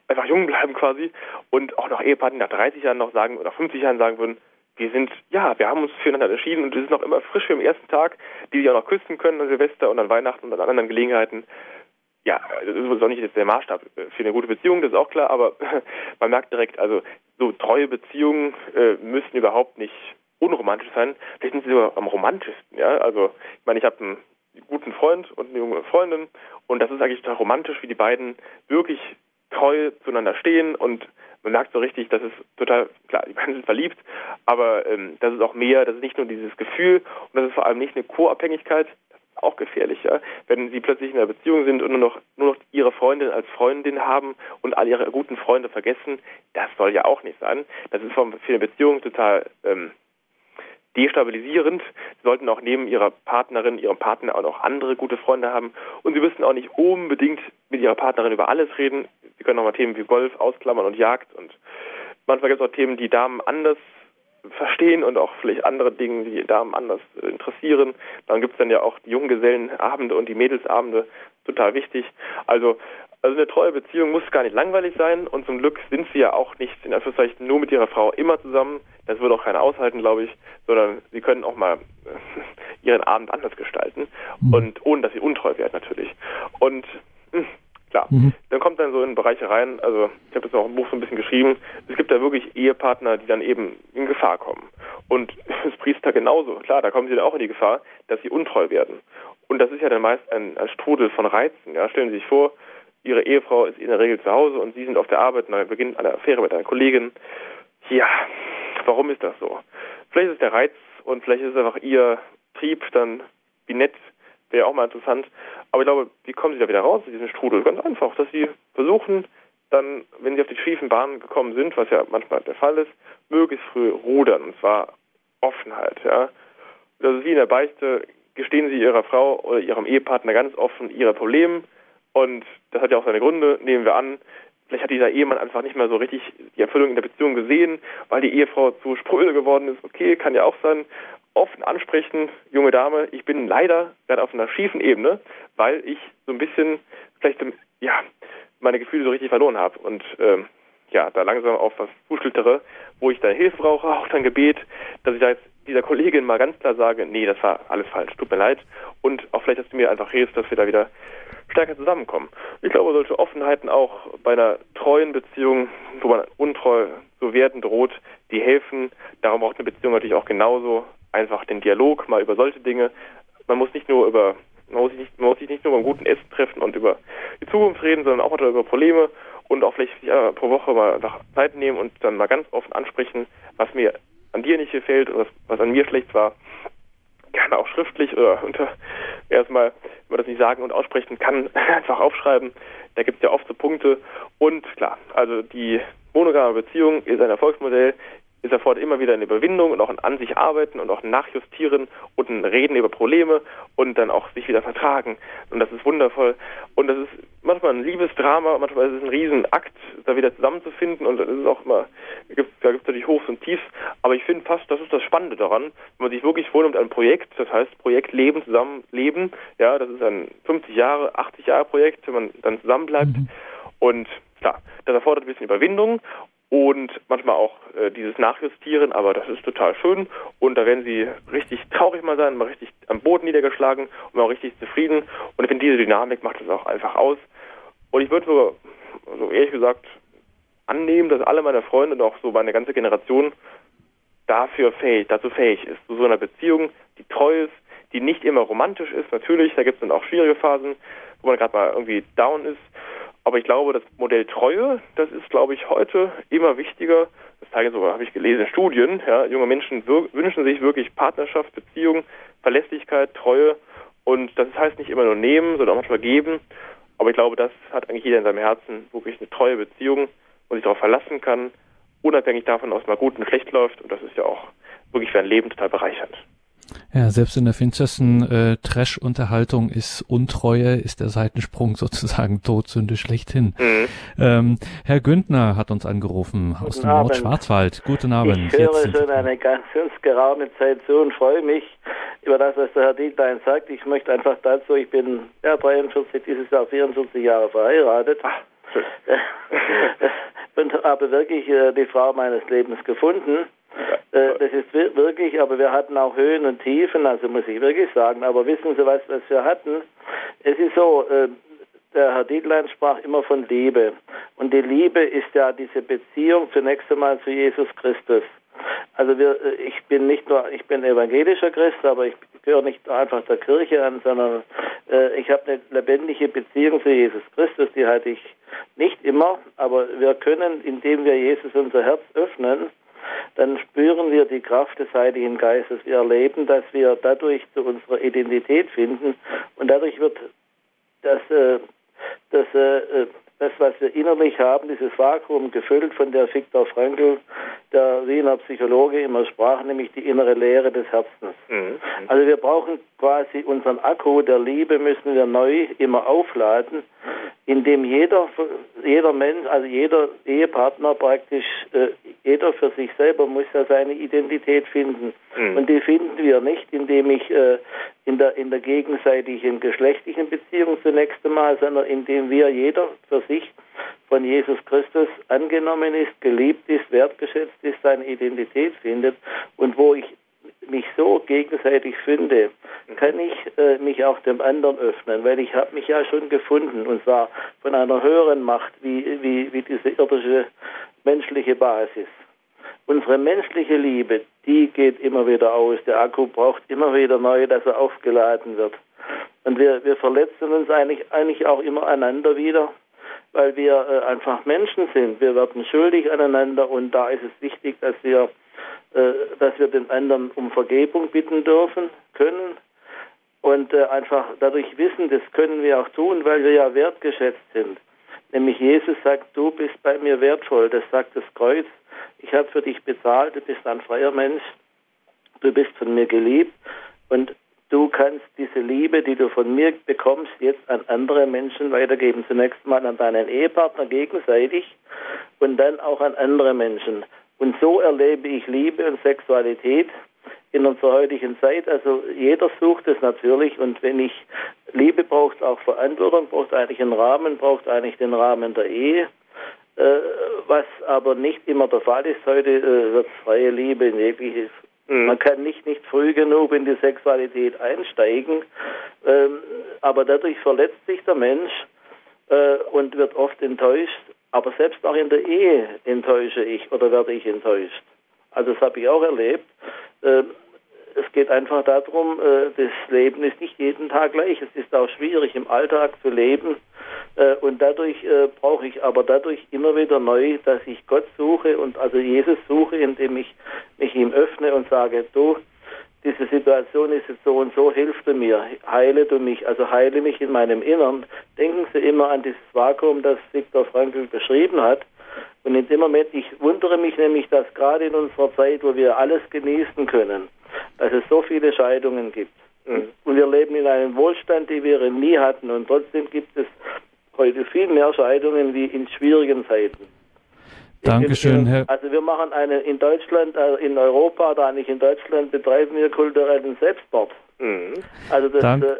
Einfach jung bleiben quasi. Und auch noch Ehepartner, die nach 30 Jahren noch sagen, oder 50 Jahren sagen würden, wir sind, ja, wir haben uns füreinander entschieden und wir sind noch immer frisch wie am ersten Tag, die sich auch noch küssen können an Silvester und an Weihnachten und an anderen Gelegenheiten ja, das ist auch nicht der Maßstab für eine gute Beziehung, das ist auch klar, aber man merkt direkt, also so treue Beziehungen äh, müssen überhaupt nicht unromantisch sein. Vielleicht sind sie sogar am romantischsten, ja. Also ich meine, ich habe einen guten Freund und eine junge Freundin und das ist eigentlich total romantisch, wie die beiden wirklich treu zueinander stehen und man merkt so richtig, das ist total, klar, die beiden sind verliebt, aber ähm, das ist auch mehr, das ist nicht nur dieses Gefühl und das ist vor allem nicht eine Co-Abhängigkeit, auch gefährlicher, wenn sie plötzlich in einer Beziehung sind und nur noch, nur noch ihre Freundin als Freundin haben und all ihre guten Freunde vergessen. Das soll ja auch nicht sein. Das ist für eine Beziehung total ähm, destabilisierend. Sie sollten auch neben ihrer Partnerin, ihrem Partner auch noch andere gute Freunde haben. Und sie müssen auch nicht unbedingt mit ihrer Partnerin über alles reden. Sie können auch mal Themen wie Golf ausklammern und Jagd. Und manchmal gibt es auch Themen, die Damen anders verstehen und auch vielleicht andere Dinge, die Damen anders interessieren. Dann gibt es dann ja auch die Junggesellenabende und die Mädelsabende, total wichtig. Also Also eine treue Beziehung muss gar nicht langweilig sein und zum Glück sind sie ja auch nicht in Anführungszeichen nur mit ihrer Frau immer zusammen. Das würde auch keiner aushalten, glaube ich, sondern sie können auch mal ihren Abend anders gestalten mhm. und ohne dass sie untreu werden natürlich. Und hm, klar, mhm. dann kommt dann so in Bereiche rein, also ich habe das auch im Buch so ein bisschen geschrieben, es gibt da wirklich Ehepartner, die dann eben in Gefahr kommen. Und das Priester genauso, klar, da kommen sie dann auch in die Gefahr, dass sie untreu werden. Und das ist ja dann meist ein, ein Strudel von Reizen. Ja? Stellen Sie sich vor, Ihre Ehefrau ist in der Regel zu Hause und Sie sind auf der Arbeit und dann beginnt eine Affäre mit einer Kollegin. Ja, warum ist das so? Vielleicht ist es der Reiz und vielleicht ist es einfach Ihr Trieb, dann wie nett, wäre auch mal interessant. Aber ich glaube, wie kommen Sie da wieder raus aus diesem Strudel? Ganz einfach, dass Sie versuchen, dann, wenn Sie auf die schiefen Bahnen gekommen sind, was ja manchmal der Fall ist, möglichst früh rudern. Und zwar Offenheit. Ja? Das ist wie in der Beichte, gestehen Sie Ihrer Frau oder Ihrem Ehepartner ganz offen Ihre Probleme und das hat ja auch seine Gründe, nehmen wir an. Vielleicht hat dieser Ehemann einfach nicht mehr so richtig die Erfüllung in der Beziehung gesehen, weil die Ehefrau zu spröde geworden ist. Okay, kann ja auch sein. Offen ansprechen, junge Dame, ich bin leider gerade auf einer schiefen Ebene, weil ich so ein bisschen vielleicht ja meine Gefühle so richtig verloren habe und ähm, ja, da langsam auf was zuschlittere, wo ich da Hilfe brauche, auch dann Gebet, dass ich da jetzt dieser Kollegin mal ganz klar sage, nee, das war alles falsch, tut mir leid. Und auch vielleicht, dass du mir einfach hilfst, dass wir da wieder stärker zusammenkommen. Ich glaube, solche Offenheiten auch bei einer treuen Beziehung, wo man untreu zu werden droht, die helfen. Darum braucht eine Beziehung natürlich auch genauso einfach den Dialog mal über solche Dinge. Man muss nicht nur über man muss, nicht, man muss sich nicht nur beim guten Essen treffen und über die Zukunft reden, sondern auch mal über Probleme und auch vielleicht ja, pro Woche mal nach Zeit nehmen und dann mal ganz offen ansprechen, was mir an dir nicht gefällt und was, was an mir schlecht war gerne auch schriftlich oder unter erstmal, wenn man das nicht sagen und aussprechen kann, einfach aufschreiben. Da gibt es ja oft so Punkte. Und klar, also die monogame Beziehung ist ein Erfolgsmodell, ist erfordert immer wieder eine Überwindung und auch ein an sich arbeiten und auch ein Nachjustieren und ein Reden über Probleme und dann auch sich wieder vertragen. Und das ist wundervoll. Und das ist manchmal ein Liebesdrama, manchmal ist es ein Riesenakt, da wieder zusammenzufinden und das ist auch immer, da gibt es natürlich Hochs und Tiefs, aber ich finde fast, das ist das Spannende daran, wenn man sich wirklich vornimmt, ein Projekt, das heißt Projekt Leben, Zusammenleben, ja, das ist ein 50 Jahre, 80 Jahre Projekt, wenn man dann zusammenbleibt mhm. und klar, das erfordert ein bisschen Überwindung und manchmal auch äh, dieses Nachjustieren, aber das ist total schön. Und da werden sie richtig traurig mal sein, mal richtig am Boden niedergeschlagen und mal richtig zufrieden. Und ich finde diese Dynamik macht es auch einfach aus. Und ich würde sogar, also ehrlich gesagt, annehmen, dass alle meine Freunde und auch so meine ganze Generation dafür fähig, dazu fähig ist, zu so einer Beziehung, die treu ist, die nicht immer romantisch ist, natürlich, da gibt es dann auch schwierige Phasen, wo man gerade mal irgendwie down ist, aber ich glaube, das Modell Treue, das ist, glaube ich, heute immer wichtiger. Das zeigen sogar, habe ich gelesen, Studien. Ja, junge Menschen wünschen sich wirklich Partnerschaft, Beziehung, Verlässlichkeit, Treue. Und das heißt nicht immer nur nehmen, sondern auch manchmal geben. Aber ich glaube, das hat eigentlich jeder in seinem Herzen, wirklich eine treue Beziehung, wo sich darauf verlassen kann, unabhängig davon, ob es mal gut und schlecht läuft. Und das ist ja auch wirklich für ein Leben total bereichernd. Ja, selbst in der finstersten äh, Trash-Unterhaltung ist Untreue, ist der Seitensprung sozusagen Todsünde schlechthin. Mhm. Ähm, Herr Güntner hat uns angerufen Guten aus dem Abend. Nordschwarzwald. Guten Abend. Ich höre schon eine ganz, ganz geraume Zeit zu und freue mich über das, was der Herr Dietlein sagt. Ich möchte einfach dazu, ich bin ja 43, dieses Jahr 44 Jahre verheiratet. Ach, und habe wirklich äh, die Frau meines Lebens gefunden. Äh, das ist wirklich, aber wir hatten auch Höhen und Tiefen, also muss ich wirklich sagen. Aber wissen Sie, was, was wir hatten? Es ist so, äh, der Herr Dietlein sprach immer von Liebe. Und die Liebe ist ja diese Beziehung zunächst einmal zu Jesus Christus. Also wir, äh, ich bin nicht nur, ich bin evangelischer Christ, aber ich gehöre nicht einfach der Kirche an, sondern äh, ich habe eine lebendige Beziehung zu Jesus Christus, die halte ich nicht immer, aber wir können, indem wir Jesus unser Herz öffnen, dann spüren wir die Kraft des Heiligen Geistes. Wir erleben, dass wir dadurch zu unserer Identität finden und dadurch wird das, äh, das, äh, das, was wir innerlich haben, dieses Vakuum gefüllt, von der Viktor Frankl, der Wiener Psychologe, immer sprach, nämlich die innere Leere des Herzens. Mhm. Also wir brauchen quasi unseren Akku der Liebe, müssen wir neu immer aufladen, indem jeder, jeder Mensch, also jeder Ehepartner praktisch äh, jeder für sich selber muss ja seine Identität finden. Mhm. Und die finden wir nicht, indem ich äh, in, der, in der gegenseitigen geschlechtlichen Beziehung zunächst einmal, sondern indem wir jeder für sich von Jesus Christus angenommen ist, geliebt ist, wertgeschätzt ist, seine Identität findet und wo ich mich so gegenseitig finde, kann ich äh, mich auch dem anderen öffnen, weil ich habe mich ja schon gefunden und zwar von einer höheren Macht wie, wie, wie diese irdische menschliche Basis. Unsere menschliche Liebe, die geht immer wieder aus. Der Akku braucht immer wieder neu, dass er aufgeladen wird. Und wir, wir verletzen uns eigentlich, eigentlich auch immer einander wieder, weil wir äh, einfach Menschen sind. Wir werden schuldig aneinander und da ist es wichtig, dass wir äh, dass wir den anderen um Vergebung bitten dürfen, können und äh, einfach dadurch wissen, das können wir auch tun, weil wir ja wertgeschätzt sind. Nämlich Jesus sagt, du bist bei mir wertvoll, das sagt das Kreuz. Ich habe für dich bezahlt, du bist ein freier Mensch, du bist von mir geliebt und du kannst diese Liebe, die du von mir bekommst, jetzt an andere Menschen weitergeben. Zunächst mal an deinen Ehepartner gegenseitig und dann auch an andere Menschen. Und so erlebe ich Liebe und Sexualität in unserer heutigen Zeit. Also jeder sucht es natürlich und wenn ich Liebe braucht auch Verantwortung, braucht eigentlich einen Rahmen, braucht eigentlich den Rahmen der Ehe. Äh, was aber nicht immer der Fall ist. Heute äh, wird freie Liebe in jegliches. Mhm. Man kann nicht, nicht früh genug in die Sexualität einsteigen, ähm, aber dadurch verletzt sich der Mensch äh, und wird oft enttäuscht aber selbst auch in der Ehe enttäusche ich oder werde ich enttäuscht. Also das habe ich auch erlebt. Ähm, es geht einfach darum, äh, das Leben ist nicht jeden Tag gleich. Es ist auch schwierig im Alltag zu leben. Äh, und dadurch äh, brauche ich aber dadurch immer wieder neu, dass ich Gott suche und also Jesus suche, indem ich mich ihm öffne und sage, du, diese Situation ist jetzt so und so, hilf du mir, heile du mich, also heile mich in meinem Innern. Denken Sie immer an dieses Vakuum, das Viktor Frankl beschrieben hat. Und in dem Moment, ich wundere mich nämlich, dass gerade in unserer Zeit, wo wir alles genießen können, dass es so viele Scheidungen gibt. Mhm. Und wir leben in einem Wohlstand, den wir nie hatten. Und trotzdem gibt es heute viel mehr Scheidungen wie in schwierigen Zeiten. Dankeschön, Herr. Also wir machen eine in Deutschland, äh, in Europa oder eigentlich in Deutschland betreiben wir kulturellen Selbstmord. Mhm. Also das. Dank, äh,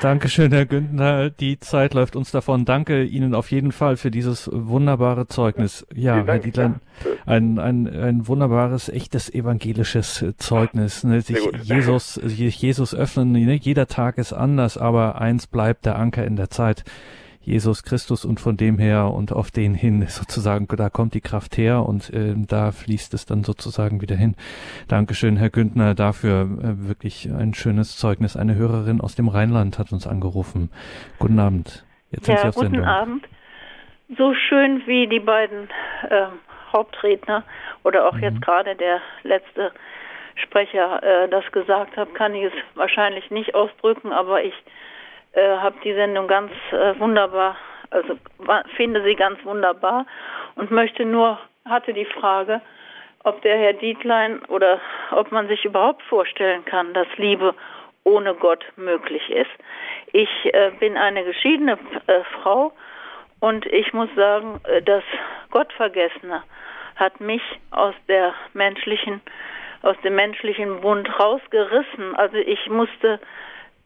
Dankeschön, Herr Günther. Die Zeit läuft uns davon. Danke Ihnen auf jeden Fall für dieses wunderbare Zeugnis. Ja, Herr Dietlein, ein, ein, ein wunderbares, echtes evangelisches Zeugnis. Ne? Sich Jesus, Jesus öffnen, ne? jeder Tag ist anders, aber eins bleibt der Anker in der Zeit. Jesus Christus und von dem her und auf den hin sozusagen, da kommt die Kraft her und äh, da fließt es dann sozusagen wieder hin. Dankeschön, Herr Güntner, dafür äh, wirklich ein schönes Zeugnis. Eine Hörerin aus dem Rheinland hat uns angerufen. Guten Abend. Jetzt ja, sind Sie auf guten Sendung. Abend. So schön wie die beiden äh, Hauptredner oder auch mhm. jetzt gerade der letzte Sprecher äh, das gesagt hat, kann ich es wahrscheinlich nicht ausdrücken, aber ich äh, habe die Sendung ganz äh, wunderbar, also finde sie ganz wunderbar und möchte nur, hatte die Frage, ob der Herr Dietlein oder ob man sich überhaupt vorstellen kann, dass Liebe ohne Gott möglich ist. Ich äh, bin eine geschiedene äh, Frau und ich muss sagen, äh, das Gottvergessene hat mich aus der menschlichen, aus dem menschlichen Bund rausgerissen. Also ich musste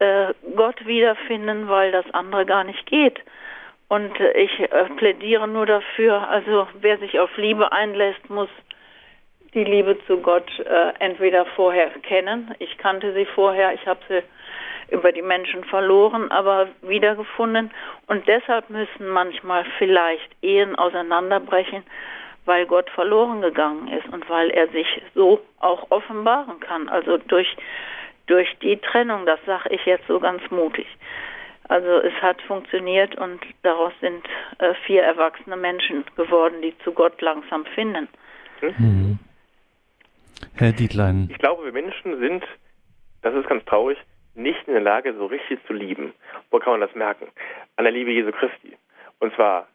äh, Gott wiederfinden, weil das andere gar nicht geht. Und äh, ich äh, plädiere nur dafür, also wer sich auf Liebe einlässt, muss die Liebe zu Gott äh, entweder vorher kennen. Ich kannte sie vorher, ich habe sie über die Menschen verloren, aber wiedergefunden. Und deshalb müssen manchmal vielleicht Ehen auseinanderbrechen, weil Gott verloren gegangen ist und weil er sich so auch offenbaren kann. Also durch durch die Trennung, das sage ich jetzt so ganz mutig. Also es hat funktioniert und daraus sind äh, vier erwachsene Menschen geworden, die zu Gott langsam finden. Mhm. Herr Dietlein. Ich glaube, wir Menschen sind, das ist ganz traurig, nicht in der Lage, so richtig zu lieben. Wo kann man das merken? An der Liebe Jesu Christi. Und zwar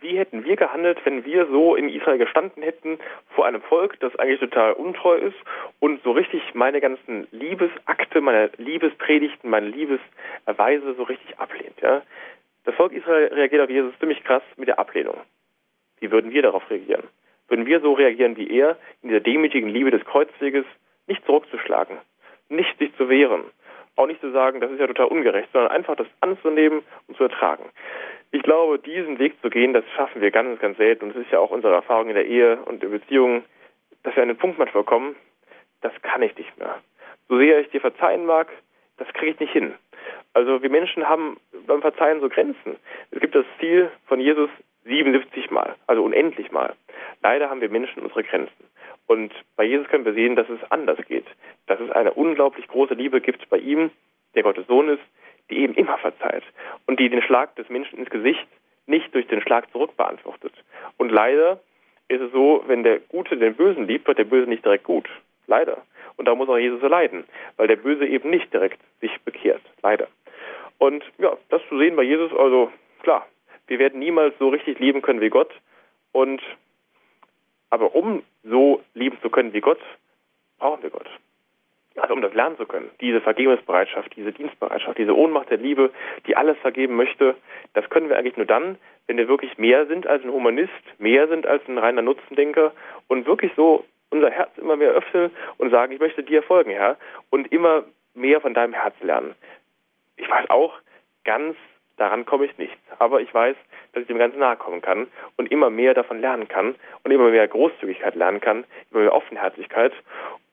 wie hätten wir gehandelt, wenn wir so in Israel gestanden hätten vor einem Volk, das eigentlich total untreu ist und so richtig meine ganzen Liebesakte, meine Liebespredigten, meine Liebeserweise so richtig ablehnt. Ja? Das Volk Israel reagiert auf Jesus ziemlich krass mit der Ablehnung. Wie würden wir darauf reagieren? würden wir so reagieren wie er, in dieser demütigen Liebe des Kreuzweges, nicht zurückzuschlagen, nicht sich zu wehren, auch nicht zu sagen, das ist ja total ungerecht, sondern einfach das anzunehmen und zu ertragen. Ich glaube, diesen Weg zu gehen, das schaffen wir ganz, ganz selten. Und es ist ja auch unsere Erfahrung in der Ehe und in Beziehungen, dass wir an den Punkt manchmal kommen, das kann ich nicht mehr. So sehr ich dir verzeihen mag, das kriege ich nicht hin. Also wir Menschen haben beim Verzeihen so Grenzen. Es gibt das Ziel von Jesus 77 Mal, also unendlich Mal. Leider haben wir Menschen unsere Grenzen. Und bei Jesus können wir sehen, dass es anders geht. Dass es eine unglaublich große Liebe gibt bei ihm, der Gottes Sohn ist, die eben immer verzeiht und die den Schlag des Menschen ins Gesicht nicht durch den Schlag zurück beantwortet. Und leider ist es so, wenn der Gute den Bösen liebt, wird der Böse nicht direkt gut. Leider. Und da muss auch Jesus leiden, weil der Böse eben nicht direkt sich bekehrt. Leider. Und ja, das zu sehen bei Jesus, also klar, wir werden niemals so richtig lieben können wie Gott. Und aber um so lieben zu können wie Gott, brauchen wir Gott. Also um das lernen zu können, diese Vergebungsbereitschaft, diese Dienstbereitschaft, diese Ohnmacht der Liebe, die alles vergeben möchte, das können wir eigentlich nur dann, wenn wir wirklich mehr sind als ein Humanist, mehr sind als ein reiner Nutzendenker und wirklich so unser Herz immer mehr öffnen und sagen, ich möchte dir folgen, Herr, und immer mehr von deinem Herz lernen. Ich weiß auch, ganz daran komme ich nicht. Aber ich weiß, dass ich dem ganz nahe kommen kann und immer mehr davon lernen kann und immer mehr Großzügigkeit lernen kann, immer mehr Offenherzigkeit.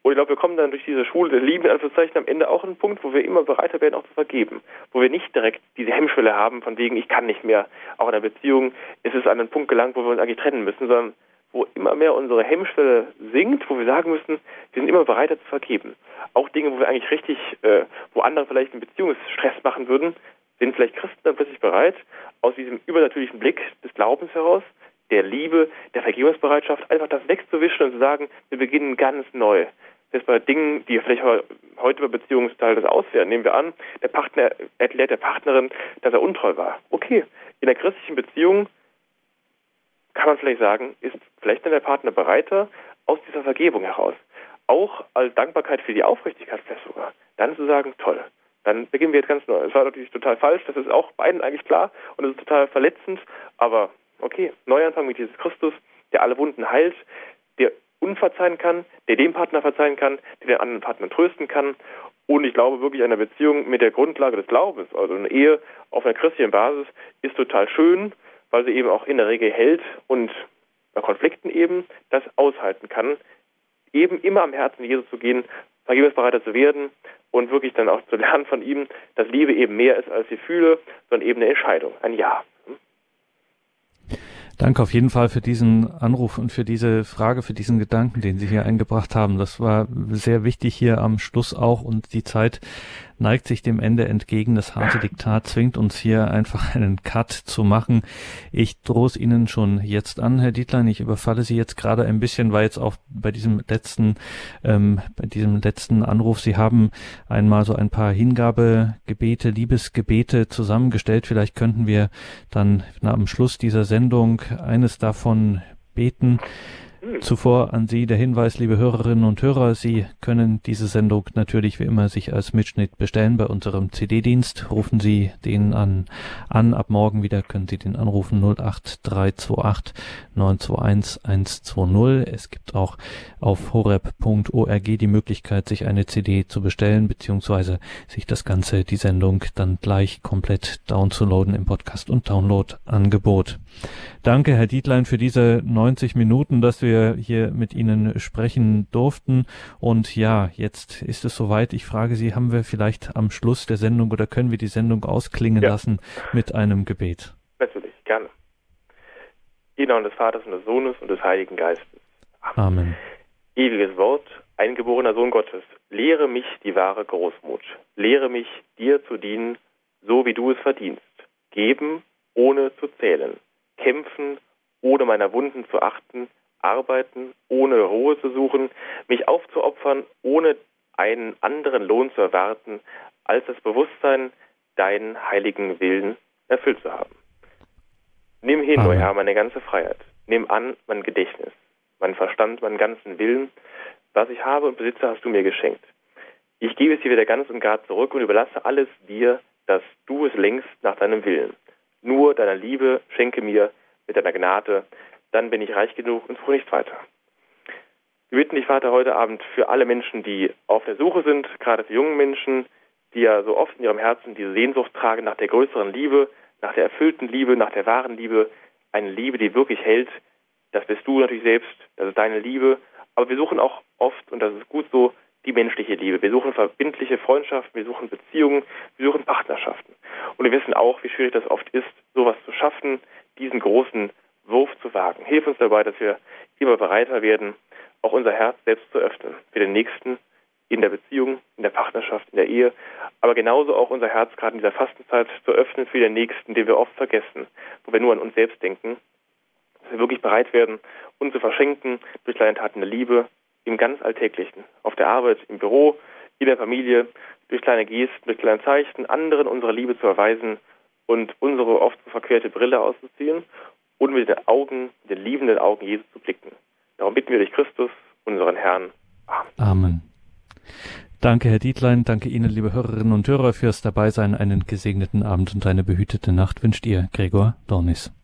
Und ich glaube, wir kommen dann durch diese Schule der Liebe, Anführungszeichen, am Ende auch einen Punkt, wo wir immer bereiter werden, auch zu vergeben. Wo wir nicht direkt diese Hemmschwelle haben, von wegen, ich kann nicht mehr. Auch in der Beziehung ist es an einen Punkt gelangt, wo wir uns eigentlich trennen müssen, sondern wo immer mehr unsere Hemmschwelle sinkt, wo wir sagen müssen, wir sind immer bereiter zu vergeben. Auch Dinge, wo wir eigentlich richtig, äh, wo andere vielleicht einen Beziehungsstress machen würden, sind vielleicht Christen dann plötzlich bereit, aus diesem übernatürlichen Blick des Glaubens heraus, der Liebe, der Vergebungsbereitschaft, einfach das wegzuwischen und zu sagen, wir beginnen ganz neu. Das ist bei Dingen, die vielleicht heute bei Beziehungsteil das auswerten. Nehmen wir an, der Partner erklärt der Partnerin, dass er untreu war. Okay, in der christlichen Beziehung kann man vielleicht sagen, ist vielleicht dann der Partner bereiter aus dieser Vergebung heraus. Auch als Dankbarkeit für die Aufrichtigkeit vielleicht sogar. Dann zu sagen, toll, dann beginnen wir jetzt ganz neu. Das war natürlich total falsch, das ist auch beiden eigentlich klar und es ist total verletzend, aber okay, Neuanfang mit Jesus Christus, der alle Wunden heilt, der unverzeihen kann, der dem Partner verzeihen kann, der den anderen Partner trösten kann. Und ich glaube wirklich, eine Beziehung mit der Grundlage des Glaubens, also eine Ehe auf einer christlichen Basis, ist total schön, weil sie eben auch in der Regel hält und bei Konflikten eben das aushalten kann, eben immer am Herzen Jesu zu gehen, vergebungsbereiter zu werden und wirklich dann auch zu lernen von ihm, dass Liebe eben mehr ist als Gefühle, sondern eben eine Entscheidung, ein Ja. Danke auf jeden Fall für diesen Anruf und für diese Frage, für diesen Gedanken, den Sie hier eingebracht haben. Das war sehr wichtig hier am Schluss auch und die Zeit neigt sich dem Ende entgegen. Das harte Diktat zwingt uns hier einfach einen Cut zu machen. Ich drohe es Ihnen schon jetzt an, Herr Dietlein. Ich überfalle Sie jetzt gerade ein bisschen, weil jetzt auch bei diesem letzten, ähm, bei diesem letzten Anruf, Sie haben einmal so ein paar Hingabegebete, Liebesgebete zusammengestellt. Vielleicht könnten wir dann am Schluss dieser Sendung eines davon beten. Zuvor an Sie der Hinweis, liebe Hörerinnen und Hörer, Sie können diese Sendung natürlich wie immer sich als Mitschnitt bestellen bei unserem CD-Dienst. Rufen Sie den an, an. Ab morgen wieder können Sie den anrufen 08328 921 120. Es gibt auch auf horeb.org die Möglichkeit, sich eine CD zu bestellen, beziehungsweise sich das Ganze, die Sendung dann gleich komplett downzuladen im Podcast- und Download-Angebot. Danke, Herr Dietlein, für diese 90 Minuten, dass wir hier mit Ihnen sprechen durften. Und ja, jetzt ist es soweit. Ich frage Sie, haben wir vielleicht am Schluss der Sendung oder können wir die Sendung ausklingen ja. lassen mit einem Gebet? Natürlich, gerne. In Namen des Vaters und des Sohnes und des Heiligen Geistes. Amen. Ewiges Wort, eingeborener Sohn Gottes, lehre mich die wahre Großmut. Lehre mich, dir zu dienen, so wie du es verdienst. Geben, ohne zu zählen kämpfen, ohne meiner Wunden zu achten, arbeiten, ohne Ruhe zu suchen, mich aufzuopfern, ohne einen anderen Lohn zu erwarten, als das Bewusstsein, deinen heiligen Willen erfüllt zu haben. Nimm hin, o Herr, meine ganze Freiheit. Nimm an mein Gedächtnis, mein Verstand, meinen ganzen Willen. Was ich habe und besitze, hast du mir geschenkt. Ich gebe es dir wieder ganz und gar zurück und überlasse alles dir, dass du es längst nach deinem Willen. Nur deiner Liebe schenke mir mit deiner Gnade, dann bin ich reich genug und nichts weiter. Wir bitten dich, Vater, heute Abend für alle Menschen, die auf der Suche sind, gerade für junge Menschen, die ja so oft in ihrem Herzen diese Sehnsucht tragen nach der größeren Liebe, nach der erfüllten Liebe, nach der wahren Liebe, eine Liebe, die wirklich hält. Das bist du natürlich selbst, das ist deine Liebe. Aber wir suchen auch oft, und das ist gut so, die menschliche Liebe. Wir suchen verbindliche Freundschaften, wir suchen Beziehungen, wir suchen Partnerschaften. Und wir wissen auch, wie schwierig das oft ist, sowas zu schaffen, diesen großen Wurf zu wagen. Hilf uns dabei, dass wir immer bereiter werden, auch unser Herz selbst zu öffnen für den Nächsten in der Beziehung, in der Partnerschaft, in der Ehe, aber genauso auch unser Herz gerade in dieser Fastenzeit zu öffnen für den Nächsten, den wir oft vergessen, wo wir nur an uns selbst denken, dass wir wirklich bereit werden, uns zu verschenken durch kleine Taten der Liebe im ganz Alltäglichen, auf der Arbeit, im Büro, in der Familie, durch kleine Gesten, durch kleine Zeichen, anderen unsere Liebe zu erweisen und unsere oft verquerte Brille auszuziehen und mit den Augen, den liebenden Augen Jesu zu blicken. Darum bitten wir durch Christus, unseren Herrn. Amen. Amen. Danke, Herr Dietlein. Danke Ihnen, liebe Hörerinnen und Hörer, fürs Dabeisein. Einen gesegneten Abend und eine behütete Nacht wünscht ihr, Gregor Dornis.